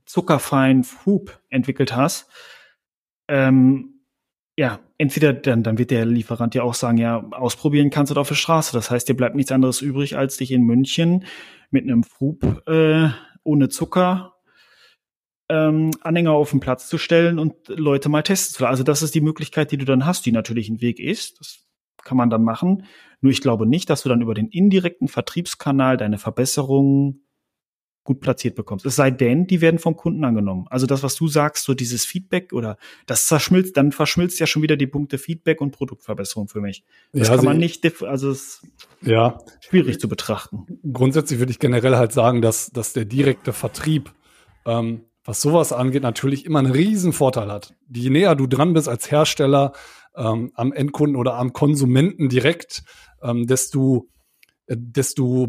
zuckerfreien Hub entwickelt hast, ähm, ja, entweder dann, dann wird der Lieferant ja auch sagen, ja, ausprobieren kannst du da auf der Straße. Das heißt, dir bleibt nichts anderes übrig, als dich in München mit einem Hub äh, ohne Zucker ähm, Anhänger auf den Platz zu stellen und Leute mal testen zu lassen. Also das ist die Möglichkeit, die du dann hast, die natürlich ein Weg ist. Das kann man dann machen. Nur ich glaube nicht, dass du dann über den indirekten Vertriebskanal deine Verbesserungen gut platziert bekommst. Es sei denn, die werden vom Kunden angenommen. Also das, was du sagst, so dieses Feedback oder das zerschmilzt, dann verschmilzt ja schon wieder die Punkte Feedback und Produktverbesserung für mich. Das ja, kann man nicht, also es ja schwierig zu betrachten. Grundsätzlich würde ich generell halt sagen, dass, dass der direkte Vertrieb, ähm, was sowas angeht, natürlich immer einen riesen Vorteil hat. Je näher du dran bist als Hersteller ähm, am Endkunden oder am Konsumenten direkt, ähm, desto, äh, desto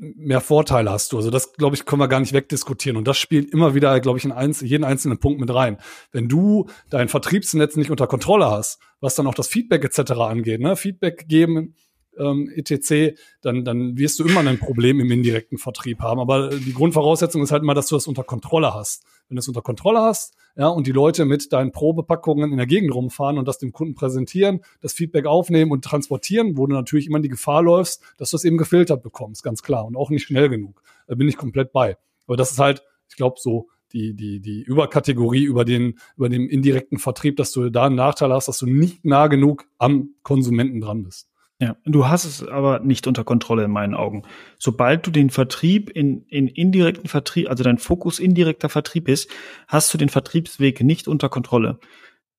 mehr Vorteile hast du. Also das, glaube ich, können wir gar nicht wegdiskutieren. Und das spielt immer wieder, glaube ich, in einz jeden einzelnen Punkt mit rein. Wenn du dein Vertriebsnetz nicht unter Kontrolle hast, was dann auch das Feedback etc. angeht, ne? Feedback geben, ähm, etc., dann, dann wirst du immer ein Problem im indirekten Vertrieb haben. Aber die Grundvoraussetzung ist halt immer, dass du das unter Kontrolle hast. Wenn du es unter Kontrolle hast, ja, und die Leute mit deinen Probepackungen in der Gegend rumfahren und das dem Kunden präsentieren, das Feedback aufnehmen und transportieren, wo du natürlich immer in die Gefahr läufst, dass du es eben gefiltert bekommst, ganz klar, und auch nicht schnell genug. Da bin ich komplett bei. Aber das ist halt, ich glaube, so die, die, die Überkategorie über den, über den indirekten Vertrieb, dass du da einen Nachteil hast, dass du nicht nah genug am Konsumenten dran bist. Ja, du hast es aber nicht unter Kontrolle in meinen Augen. Sobald du den Vertrieb in, in indirekten Vertrieb, also dein Fokus indirekter Vertrieb ist, hast du den Vertriebsweg nicht unter Kontrolle.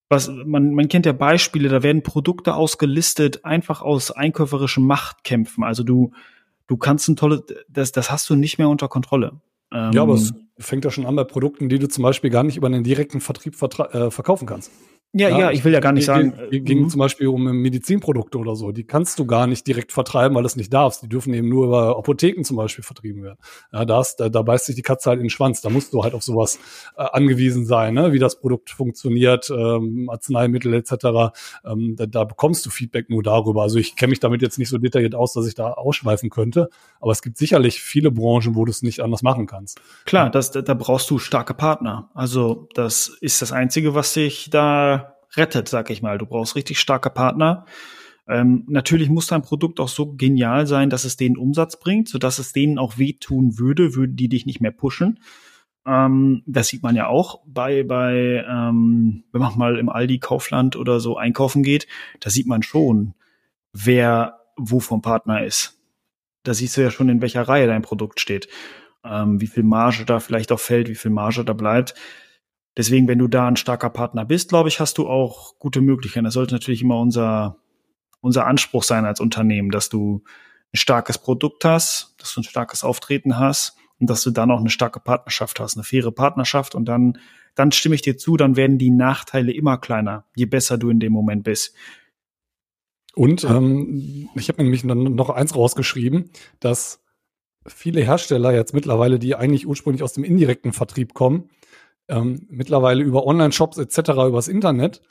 Was, man, man kennt ja Beispiele, da werden Produkte ausgelistet, einfach aus einkäuferischen Machtkämpfen. Also du, du kannst ein tolles, das, das hast du nicht mehr unter Kontrolle. Ähm, ja, aber es fängt ja schon an bei Produkten, die du zum Beispiel gar nicht über einen direkten Vertrieb äh, verkaufen kannst. Ja, ja, ja, ich will ja gar nicht sagen. Ging, ging mhm. zum Beispiel um Medizinprodukte oder so. Die kannst du gar nicht direkt vertreiben, weil du es nicht darfst. Die dürfen eben nur über Apotheken zum Beispiel vertrieben werden. Ja, da, ist, da, da beißt sich die Katze halt in den Schwanz. Da musst du halt auf sowas äh, angewiesen sein, ne? wie das Produkt funktioniert, ähm, Arzneimittel etc. Ähm, da, da bekommst du Feedback nur darüber. Also ich kenne mich damit jetzt nicht so detailliert aus, dass ich da ausschweifen könnte. Aber es gibt sicherlich viele Branchen, wo du es nicht anders machen kannst. Klar, das, da brauchst du starke Partner. Also das ist das Einzige, was sich da rettet, sag ich mal. Du brauchst richtig starke Partner. Ähm, natürlich muss dein Produkt auch so genial sein, dass es denen Umsatz bringt, sodass es denen auch wehtun würde, würden die dich nicht mehr pushen. Ähm, das sieht man ja auch bei, bei ähm, wenn man mal im Aldi Kaufland oder so einkaufen geht, da sieht man schon, wer wo vom Partner ist. Da siehst du ja schon, in welcher Reihe dein Produkt steht. ähm, wie viel Marge da vielleicht auch fällt, wie viel Marge da bleibt. Deswegen, wenn du da ein starker Partner bist, glaube ich, hast du auch gute Möglichkeiten. Das sollte natürlich immer unser, unser Anspruch sein als Unternehmen, dass du ein starkes Produkt hast, dass du ein starkes Auftreten hast und dass du dann auch eine starke Partnerschaft hast, eine faire Partnerschaft und dann, dann stimme ich dir zu, dann werden die Nachteile immer kleiner, je besser du in dem Moment bist. Und ähm, ich habe nämlich noch eins rausgeschrieben, dass viele Hersteller jetzt mittlerweile, die eigentlich ursprünglich aus dem indirekten Vertrieb kommen, ähm, mittlerweile über Online-Shops etc., übers Internet,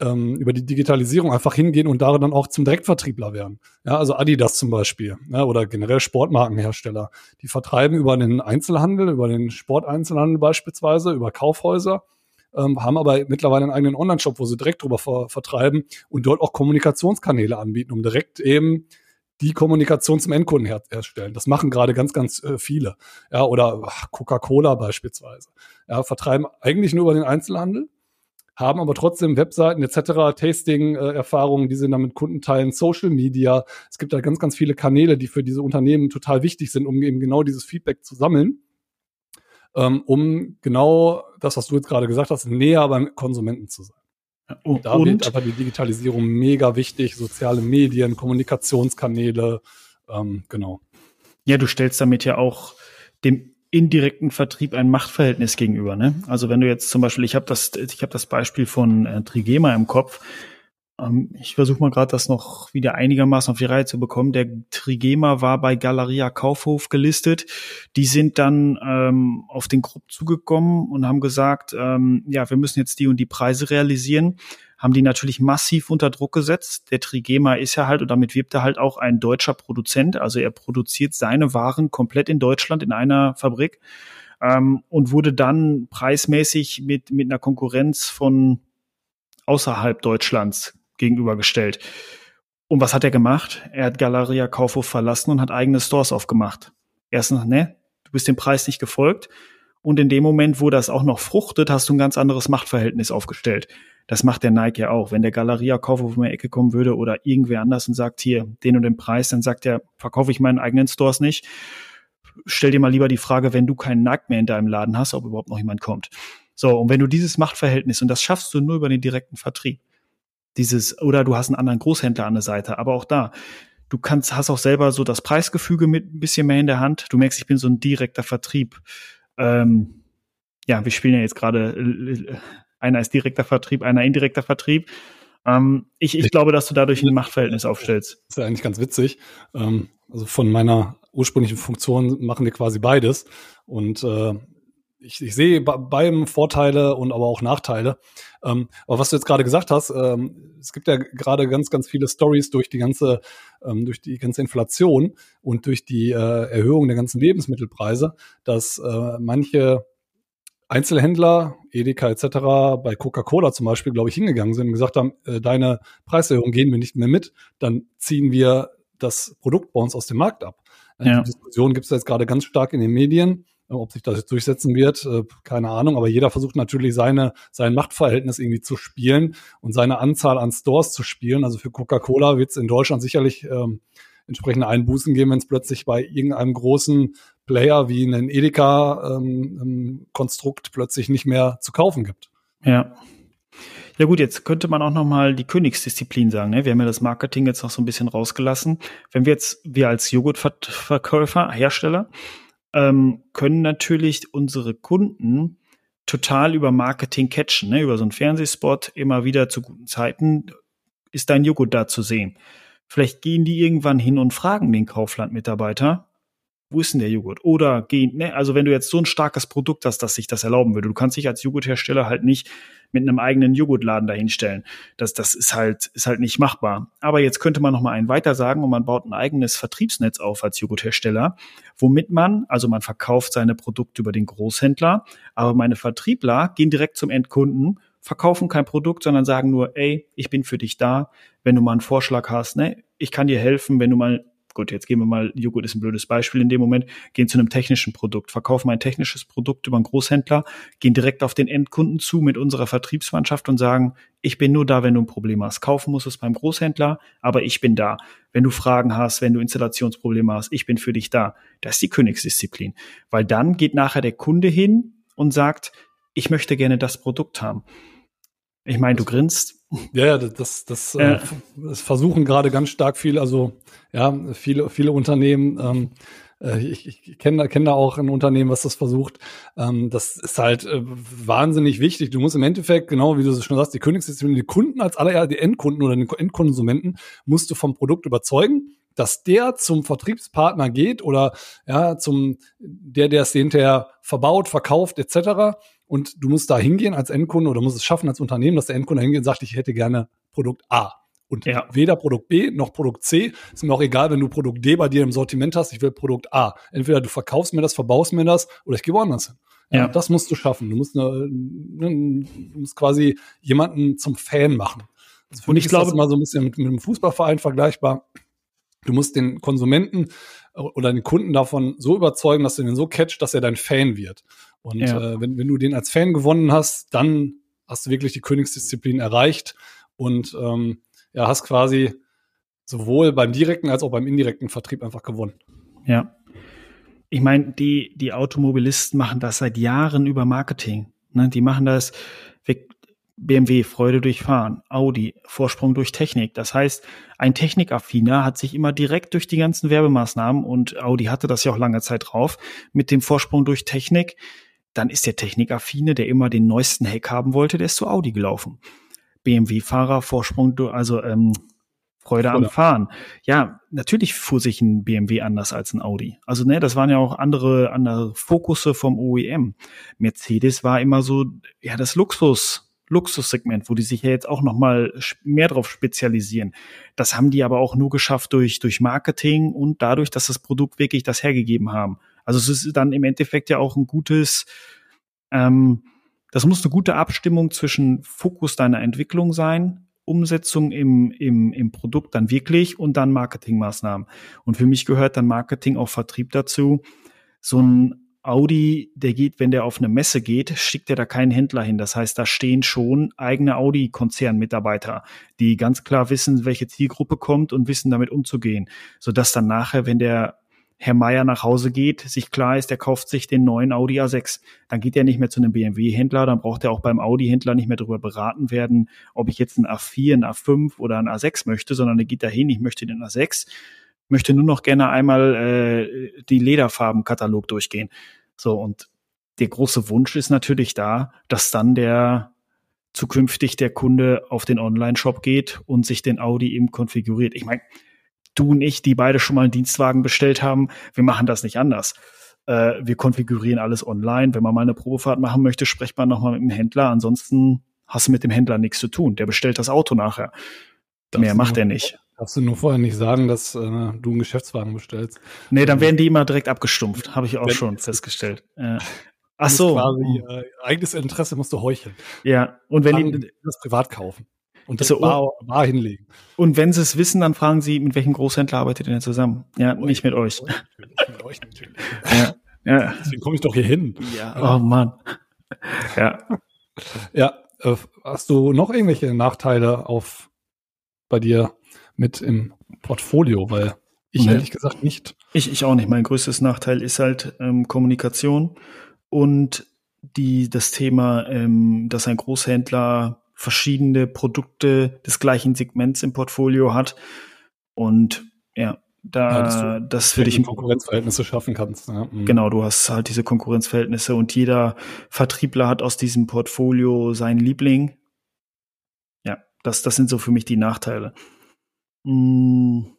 ähm, über die Digitalisierung einfach hingehen und darin dann auch zum Direktvertriebler werden. Ja, also Adidas zum Beispiel ja, oder generell Sportmarkenhersteller. Die vertreiben über den Einzelhandel, über den Sporteinzelhandel beispielsweise, über Kaufhäuser ähm, haben aber mittlerweile einen eigenen Online-Shop, wo sie direkt drüber ver vertreiben und dort auch Kommunikationskanäle anbieten, um direkt eben die Kommunikation zum Endkunden her herstellen. Das machen gerade ganz, ganz äh, viele. Ja, oder Coca-Cola beispielsweise. Ja, vertreiben eigentlich nur über den Einzelhandel, haben aber trotzdem Webseiten etc., Tasting-Erfahrungen, äh, die sie dann mit Kunden teilen, Social Media. Es gibt da ganz, ganz viele Kanäle, die für diese Unternehmen total wichtig sind, um eben genau dieses Feedback zu sammeln ähm, um genau das, was du jetzt gerade gesagt hast, näher beim Konsumenten zu sein. Und da wird einfach die Digitalisierung mega wichtig, soziale Medien, Kommunikationskanäle, ähm, genau. Ja, du stellst damit ja auch dem indirekten Vertrieb ein Machtverhältnis gegenüber. Ne? Also wenn du jetzt zum Beispiel, ich habe das, ich habe das Beispiel von äh, Trigema im Kopf. Ähm, ich versuche mal gerade das noch wieder einigermaßen auf die Reihe zu bekommen. Der Trigema war bei Galeria Kaufhof gelistet. Die sind dann ähm, auf den Grupp zugekommen und haben gesagt, ähm, ja, wir müssen jetzt die und die Preise realisieren. Haben die natürlich massiv unter Druck gesetzt. Der Trigema ist ja halt, und damit wirbt er halt auch ein deutscher Produzent. Also er produziert seine Waren komplett in Deutschland in einer Fabrik ähm, und wurde dann preismäßig mit, mit einer Konkurrenz von außerhalb Deutschlands gegenübergestellt. Und was hat er gemacht? Er hat Galeria Kaufhof verlassen und hat eigene Stores aufgemacht. Erstens, ne, du bist dem Preis nicht gefolgt. Und in dem Moment, wo das auch noch fruchtet, hast du ein ganz anderes Machtverhältnis aufgestellt. Das macht der Nike ja auch. Wenn der Galeria Kaufhof um die Ecke kommen würde oder irgendwer anders und sagt, hier, den und den Preis, dann sagt er, verkaufe ich meinen eigenen Stores nicht. Stell dir mal lieber die Frage, wenn du keinen Nike mehr in deinem Laden hast, ob überhaupt noch jemand kommt. So, und wenn du dieses Machtverhältnis, und das schaffst du nur über den direkten Vertrieb, dieses, oder du hast einen anderen Großhändler an der Seite. Aber auch da, du kannst, hast auch selber so das Preisgefüge mit ein bisschen mehr in der Hand. Du merkst, ich bin so ein direkter Vertrieb. Ähm, ja, wir spielen ja jetzt gerade, äh, einer ist direkter Vertrieb, einer indirekter Vertrieb. Ähm, ich, ich glaube, dass du dadurch ein Machtverhältnis aufstellst. Das ist ja eigentlich ganz witzig. Ähm, also von meiner ursprünglichen Funktion machen wir quasi beides. Und äh, ich, ich sehe bei beidem Vorteile und aber auch Nachteile. Ähm, aber was du jetzt gerade gesagt hast, ähm, es gibt ja gerade ganz, ganz viele Stories durch die ganze, ähm, durch die ganze Inflation und durch die äh, Erhöhung der ganzen Lebensmittelpreise, dass äh, manche Einzelhändler, Edeka etc., bei Coca-Cola zum Beispiel, glaube ich, hingegangen sind und gesagt haben, äh, deine Preiserhöhung gehen wir nicht mehr mit, dann ziehen wir das Produkt bei uns aus dem Markt ab. Ja. Die Diskussion gibt es jetzt gerade ganz stark in den Medien ob sich das durchsetzen wird, äh, keine Ahnung. Aber jeder versucht natürlich seine, sein Machtverhältnis irgendwie zu spielen und seine Anzahl an Stores zu spielen. Also für Coca-Cola wird es in Deutschland sicherlich ähm, entsprechende Einbußen geben, wenn es plötzlich bei irgendeinem großen Player wie einen Edeka-Konstrukt ähm, plötzlich nicht mehr zu kaufen gibt. Ja. Ja gut, jetzt könnte man auch noch mal die Königsdisziplin sagen. Ne? Wir haben ja das Marketing jetzt noch so ein bisschen rausgelassen. Wenn wir jetzt, wir als Joghurtverkäufer, Hersteller, ähm, können natürlich unsere Kunden total über Marketing catchen, ne? über so einen Fernsehspot immer wieder zu guten Zeiten ist dein Joghurt da zu sehen. Vielleicht gehen die irgendwann hin und fragen den Kaufland-Mitarbeiter, wo ist denn der Joghurt? Oder gehen, ne, also wenn du jetzt so ein starkes Produkt hast, dass sich das erlauben würde, du kannst dich als Joghurthersteller halt nicht mit einem eigenen Joghurtladen dahinstellen. Das, das ist halt, ist halt nicht machbar. Aber jetzt könnte man noch mal einen weiter sagen und man baut ein eigenes Vertriebsnetz auf als Joghurthersteller, womit man, also man verkauft seine Produkte über den Großhändler, aber meine Vertriebler gehen direkt zum Endkunden, verkaufen kein Produkt, sondern sagen nur, ey, ich bin für dich da, wenn du mal einen Vorschlag hast, ne, ich kann dir helfen, wenn du mal gut, jetzt gehen wir mal, Joghurt ist ein blödes Beispiel in dem Moment, gehen zu einem technischen Produkt, verkaufen ein technisches Produkt über einen Großhändler, gehen direkt auf den Endkunden zu mit unserer Vertriebsmannschaft und sagen, ich bin nur da, wenn du ein Problem hast. Kaufen musst es beim Großhändler, aber ich bin da. Wenn du Fragen hast, wenn du Installationsprobleme hast, ich bin für dich da. Das ist die Königsdisziplin. Weil dann geht nachher der Kunde hin und sagt, ich möchte gerne das Produkt haben. Ich meine, du grinst. Ja, ja, das, das, äh, äh, das versuchen gerade ganz stark viel, also ja, viele, viele Unternehmen, ähm, äh, ich, ich kenne kenn da auch ein Unternehmen, was das versucht. Ähm, das ist halt äh, wahnsinnig wichtig. Du musst im Endeffekt, genau wie du es schon sagst, die Königsdisziplin, die Kunden als allererst, die Endkunden oder den Endkonsumenten musst du vom Produkt überzeugen dass der zum Vertriebspartner geht oder ja zum der, der es hinterher verbaut, verkauft etc. Und du musst da hingehen als Endkunde oder musst es schaffen als Unternehmen, dass der Endkunde hingeht und sagt, ich hätte gerne Produkt A. Und ja. weder Produkt B noch Produkt C. Ist mir auch egal, wenn du Produkt D bei dir im Sortiment hast, ich will Produkt A. Entweder du verkaufst mir das, verbaust mir das oder ich gehe woanders hin. Ja. Das musst du schaffen. Du musst, eine, du musst quasi jemanden zum Fan machen. Also und ich glaube, mal so ein bisschen mit, mit einem Fußballverein vergleichbar. Du musst den Konsumenten äh, oder den Kunden davon so überzeugen, dass du den so catcht, dass er dein Fan wird. Und ja. äh, wenn, wenn du den als Fan gewonnen hast, dann hast du wirklich die Königsdisziplin erreicht und ähm, ja, hast quasi sowohl beim direkten als auch beim indirekten Vertrieb einfach gewonnen. Ja. Ich meine, die, die Automobilisten machen das seit Jahren über Marketing. Ne? Die machen das, BMW Freude durch Fahren, Audi Vorsprung durch Technik. Das heißt, ein Technikaffiner hat sich immer direkt durch die ganzen Werbemaßnahmen und Audi hatte das ja auch lange Zeit drauf mit dem Vorsprung durch Technik. Dann ist der Technikaffine, der immer den neuesten Heck haben wollte, der ist zu Audi gelaufen. BMW-Fahrer Vorsprung, also ähm, Freude am Fahren. Ja, natürlich fuhr sich ein BMW anders als ein Audi. Also ne, das waren ja auch andere andere Fokusse vom OEM. Mercedes war immer so ja das Luxus Luxussegment, wo die sich ja jetzt auch noch mal mehr drauf spezialisieren. Das haben die aber auch nur geschafft durch durch Marketing und dadurch, dass das Produkt wirklich das hergegeben haben. Also es ist dann im Endeffekt ja auch ein gutes, ähm, das muss eine gute Abstimmung zwischen Fokus deiner Entwicklung sein, Umsetzung im, im, im Produkt dann wirklich und dann Marketingmaßnahmen. Und für mich gehört dann Marketing auch Vertrieb dazu. So ein Audi, der geht, wenn der auf eine Messe geht, schickt er da keinen Händler hin. Das heißt, da stehen schon eigene Audi-Konzernmitarbeiter, die ganz klar wissen, welche Zielgruppe kommt und wissen, damit umzugehen. Sodass dann nachher, wenn der Herr Meier nach Hause geht, sich klar ist, der kauft sich den neuen Audi A6. Dann geht er nicht mehr zu einem BMW-Händler, dann braucht er auch beim Audi-Händler nicht mehr darüber beraten werden, ob ich jetzt einen A4, einen A5 oder einen A6 möchte, sondern er geht dahin, ich möchte den A6, möchte nur noch gerne einmal äh, die Lederfarbenkatalog durchgehen. So, und der große Wunsch ist natürlich da, dass dann der zukünftig der Kunde auf den Online-Shop geht und sich den Audi eben konfiguriert. Ich meine, du und ich, die beide schon mal einen Dienstwagen bestellt haben, wir machen das nicht anders. Äh, wir konfigurieren alles online. Wenn man mal eine Probefahrt machen möchte, spricht man nochmal mit dem Händler. Ansonsten hast du mit dem Händler nichts zu tun. Der bestellt das Auto nachher. Das Mehr macht er nicht. Darfst du nur vorher nicht sagen, dass äh, du einen Geschäftswagen bestellst? Nee, dann werden die immer direkt abgestumpft, habe ich auch schon festgestellt. <laughs> Äh, ach so. Quasi, äh, eigenes Interesse musst du heucheln. Ja, und wenn die das privat kaufen und das so, bar, bar hinlegen. Und wenn sie es wissen, dann fragen sie, mit welchem Großhändler arbeitet ihr denn zusammen? Ja, mit nicht mit euch. Mit euch <laughs> natürlich. ja, ja. Deswegen komme ich doch hier hin. Ja. Oh Mann. Ja. Ja, äh, hast du noch irgendwelche Nachteile auf bei dir mit im Portfolio, weil ich nee. ehrlich gesagt nicht. Ich, ich auch nicht. Mein größtes Nachteil ist halt ähm, Kommunikation und die, das Thema, ähm, dass ein Großhändler verschiedene Produkte des gleichen Segments im Portfolio hat. Und ja, da ja, das für dich Konkurrenzverhältnisse schaffen kannst. Ja. Mhm. Genau, du hast halt diese Konkurrenzverhältnisse und jeder Vertriebler hat aus diesem Portfolio seinen Liebling. Ja, das, das sind so für mich die Nachteile. Hm.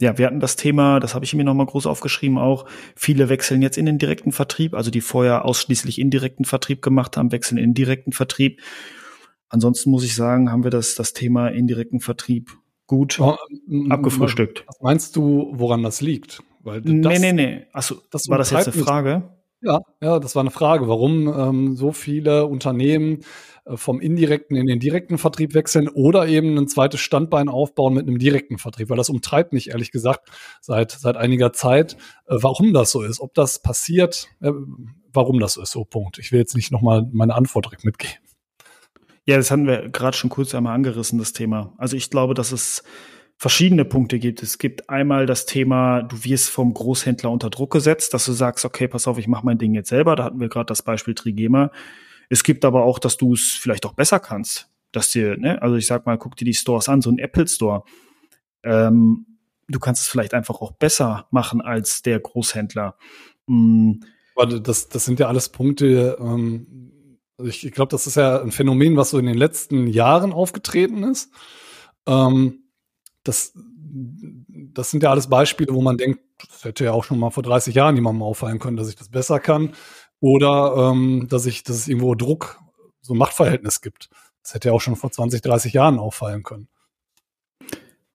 Ja, wir hatten das Thema, das habe ich mir nochmal groß aufgeschrieben auch. Viele wechseln jetzt in den direkten Vertrieb, also die vorher ausschließlich indirekten Vertrieb gemacht haben, wechseln in den direkten Vertrieb. Ansonsten muss ich sagen, haben wir das, das Thema indirekten Vertrieb gut oh, abgefrühstückt. Was meinst du, woran das liegt? Weil das, nee, nee, nee. Achso, das war das jetzt eine Frage? Ja, ja, das war eine Frage, warum ähm, so viele Unternehmen vom indirekten in den direkten Vertrieb wechseln oder eben ein zweites Standbein aufbauen mit einem direkten Vertrieb, weil das umtreibt mich ehrlich gesagt seit seit einiger Zeit, äh, warum das so ist, ob das passiert, äh, warum das so ist. So Punkt. Ich will jetzt nicht nochmal meine Antwort direkt mitgeben. Ja, das hatten wir gerade schon kurz einmal angerissen, das Thema. Also ich glaube, dass es verschiedene Punkte gibt. Es gibt einmal das Thema, du wirst vom Großhändler unter Druck gesetzt, dass du sagst, okay, pass auf, ich mache mein Ding jetzt selber. Da hatten wir gerade das Beispiel Trigema. Es gibt aber auch, dass du es vielleicht auch besser kannst. Dass dir, ne, also ich sag mal, guck dir die Stores an, so ein Apple Store. Ähm, du kannst es vielleicht einfach auch besser machen als der Großhändler. Mhm. Aber das, das sind ja alles Punkte, ähm, ich, ich glaube, das ist ja ein Phänomen, was so in den letzten Jahren aufgetreten ist. Ähm, das, das sind ja alles Beispiele, wo man denkt, das hätte ja auch schon mal vor 30 Jahren jemandem auffallen können, dass ich das besser kann. Oder ähm, dass ich, dass es irgendwo Druck, so ein Machtverhältnis gibt. Das hätte ja auch schon vor 20, 30 Jahren auffallen können.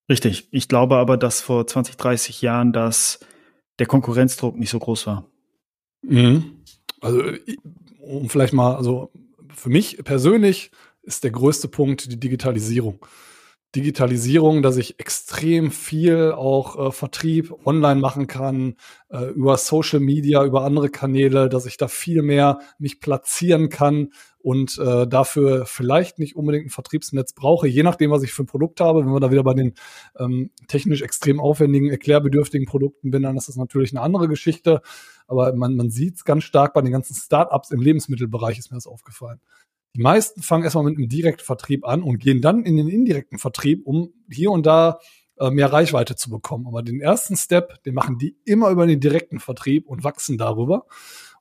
Richtig. Ich glaube aber, dass vor 20, 30 Jahren das, der Konkurrenzdruck nicht so groß war. Mhm. Also um vielleicht mal, also für mich persönlich ist der größte Punkt die Digitalisierung. Digitalisierung, dass ich extrem viel auch äh, Vertrieb online machen kann, äh, über Social Media, über andere Kanäle, dass ich da viel mehr mich platzieren kann und äh, dafür vielleicht nicht unbedingt ein Vertriebsnetz brauche, je nachdem, was ich für ein Produkt habe. Wenn wir da wieder bei den ähm, technisch extrem aufwendigen, erklärbedürftigen Produkten bin, dann ist das natürlich eine andere Geschichte. Aber man, man sieht es ganz stark bei den ganzen Startups im Lebensmittelbereich, ist mir das aufgefallen. Die meisten fangen erstmal mit einem Direktvertrieb an und gehen dann in den indirekten Vertrieb, um hier und da äh, mehr Reichweite zu bekommen. Aber den ersten Step, den machen die immer über den direkten Vertrieb und wachsen darüber.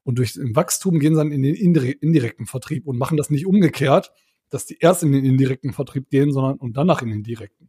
Und durch den Wachstum gehen sie dann in den indirekten Vertrieb und machen das nicht umgekehrt, dass die erst in den indirekten Vertrieb gehen, sondern und danach in den direkten.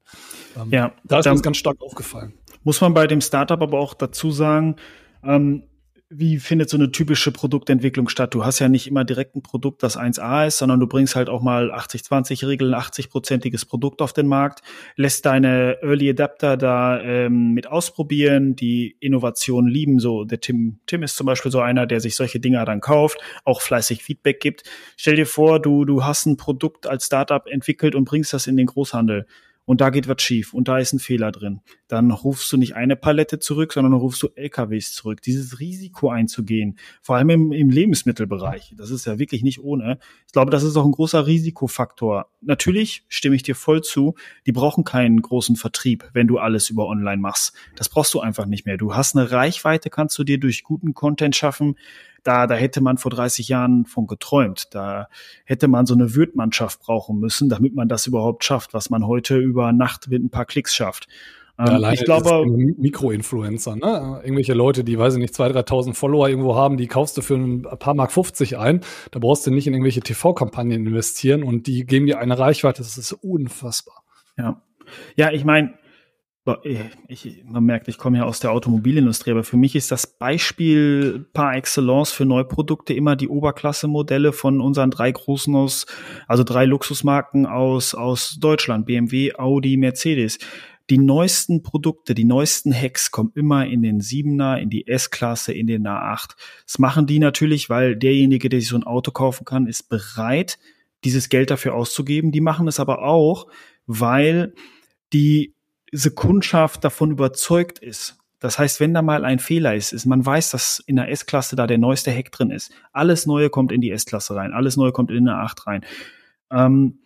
Ähm, ja, da ist das ganz stark aufgefallen. Muss man bei dem Startup aber auch dazu sagen, ähm, wie findet so eine typische Produktentwicklung statt? Du hast ja nicht immer direkt ein Produkt, das 1A ist, sondern du bringst halt auch mal 80-20-Regeln, 80-prozentiges Produkt auf den Markt, lässt deine Early Adapter da ähm, mit ausprobieren, die Innovation lieben. So, der Tim, Tim ist zum Beispiel so einer, der sich solche Dinger dann kauft, auch fleißig Feedback gibt. Stell dir vor, du, du hast ein Produkt als Startup entwickelt und bringst das in den Großhandel und da geht was schief und da ist ein Fehler drin, dann rufst du nicht eine Palette zurück, sondern rufst du LKWs zurück. Dieses Risiko einzugehen, vor allem im, im Lebensmittelbereich, das ist ja wirklich nicht ohne. Ich glaube, das ist auch ein großer Risikofaktor. Natürlich stimme ich dir voll zu, die brauchen keinen großen Vertrieb, wenn du alles über online machst. Das brauchst du einfach nicht mehr. Du hast eine Reichweite, kannst du dir durch guten Content schaffen da, da hätte man vor 30 Jahren von geträumt. Da hätte man so eine Würdmannschaft brauchen müssen, damit man das überhaupt schafft, was man heute über Nacht mit ein paar Klicks schafft. Ja, ähm, ich glaube, Mikroinfluencer, ne? Irgendwelche Leute, die, weiß ich nicht, 2.000, 3.000 Follower irgendwo haben, die kaufst du für ein paar Mark 50 ein. Da brauchst du nicht in irgendwelche TV-Kampagnen investieren und die geben dir eine Reichweite. Das ist unfassbar. Ja. Ja, ich meine, ich, man merkt, ich komme ja aus der Automobilindustrie, aber für mich ist das Beispiel par excellence für Neuprodukte immer die Oberklasse-Modelle von unseren drei großen aus, also drei Luxusmarken aus, aus Deutschland, BMW, Audi, Mercedes. Die neuesten Produkte, die neuesten Hacks kommen immer in den Siebener, in die S-Klasse, in den A8. Das machen die natürlich, weil derjenige, der sich so ein Auto kaufen kann, ist bereit, dieses Geld dafür auszugeben. Die machen es aber auch, weil die diese Kundschaft davon überzeugt ist. Das heißt, wenn da mal ein Fehler ist, ist man weiß, dass in der S-Klasse da der neueste Hack drin ist. Alles Neue kommt in die S-Klasse rein, alles Neue kommt in eine 8 rein. Ähm,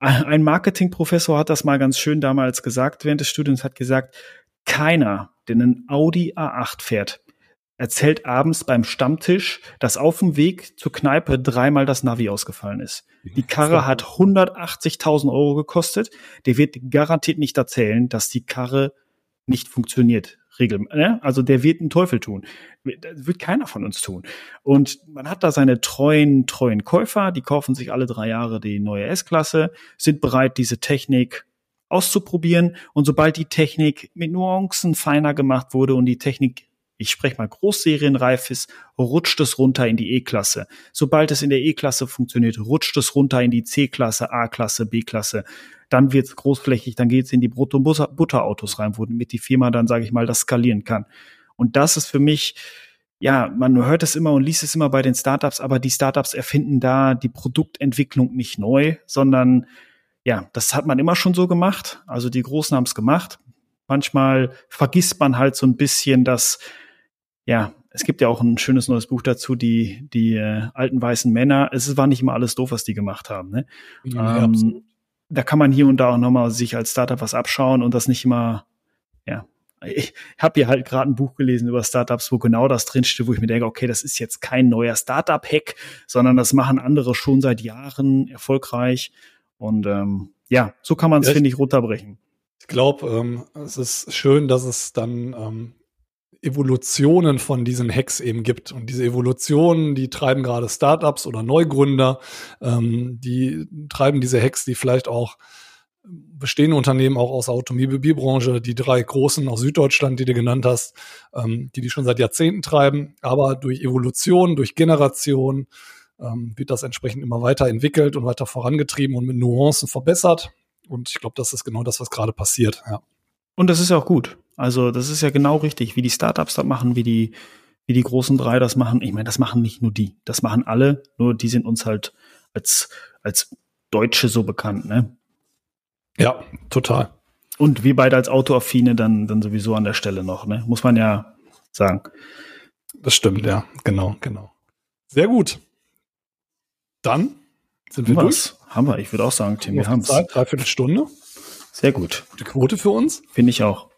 ein Marketingprofessor hat das mal ganz schön damals gesagt während des Studiums, hat gesagt, keiner, der einen Audi A8 fährt, erzählt abends beim Stammtisch, dass auf dem Weg zur Kneipe dreimal das Navi ausgefallen ist. Die Karre hat 180.000 Euro gekostet. Der wird garantiert nicht erzählen, dass die Karre nicht funktioniert. Ne? Also der wird einen Teufel tun. Das wird keiner von uns tun. Und man hat da seine treuen, treuen Käufer, die kaufen sich alle drei Jahre die neue S-Klasse, sind bereit, diese Technik auszuprobieren. Und sobald die Technik mit Nuancen feiner gemacht wurde und die Technik ich spreche mal großserienreif ist, rutscht es runter in die E-Klasse. Sobald es in der E-Klasse funktioniert, rutscht es runter in die C-Klasse, A-Klasse, B-Klasse. Dann wird es großflächig, dann geht es in die Brot- und Butterautos rein, womit die Firma dann, sage ich mal, das skalieren kann. Und das ist für mich ja, man hört es immer und liest es immer bei den Startups, aber die Startups erfinden da die Produktentwicklung nicht neu, sondern ja, das hat man immer schon so gemacht. Also die Großen haben es gemacht. Manchmal vergisst man halt so ein bisschen, dass ja, es gibt ja auch ein schönes neues Buch dazu, die, die äh, alten weißen Männer. Es war nicht immer alles doof, was die gemacht haben. Ne? Ja, ähm, da kann man hier und da auch nochmal sich als Startup was abschauen und das nicht immer, ja. Ich habe hier halt gerade ein Buch gelesen über Startups, wo genau das drinsteht, wo ich mir denke, okay, das ist jetzt kein neuer Startup-Hack, sondern das machen andere schon seit Jahren erfolgreich. Und ähm, ja, so kann man es, ja, finde ich, runterbrechen. Ich glaube, ähm, es ist schön, dass es dann ähm, Evolutionen von diesen Hacks eben gibt. Und diese Evolutionen, die treiben gerade Startups oder Neugründer, ähm, die treiben diese Hacks, die vielleicht auch bestehende Unternehmen auch aus der Automobilbranche, die drei großen aus Süddeutschland, die du genannt hast, ähm, die die schon seit Jahrzehnten treiben, aber durch Evolution, durch Generation ähm, wird das entsprechend immer weiterentwickelt und weiter vorangetrieben und mit Nuancen verbessert. Und ich glaube, das ist genau das, was gerade passiert. Ja. Und das ist ja auch gut. Also das ist ja genau richtig, wie die Startups das machen, wie die, wie die großen drei das machen. Ich meine, das machen nicht nur die, das machen alle, nur die sind uns halt als, als Deutsche so bekannt, ne? Ja, total. Und wir beide als Autoaffine dann, dann sowieso an der Stelle noch, ne? Muss man ja sagen. Das stimmt, ja, genau, genau. Sehr gut. Dann sind wir durch. Haben wir, ich würde auch sagen, Tim, wir haben es. Dreiviertel Stunde. Sehr gut. Die Quote für uns. Finde ich auch.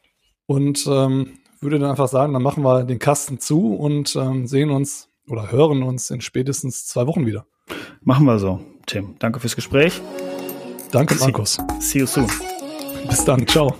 Und ähm, würde dann einfach sagen, dann machen wir den Kasten zu und ähm, sehen uns oder hören uns in spätestens zwei Wochen wieder. Machen wir so, Tim. Danke fürs Gespräch. Danke, Markus. See, see you soon. Bis dann. Ciao.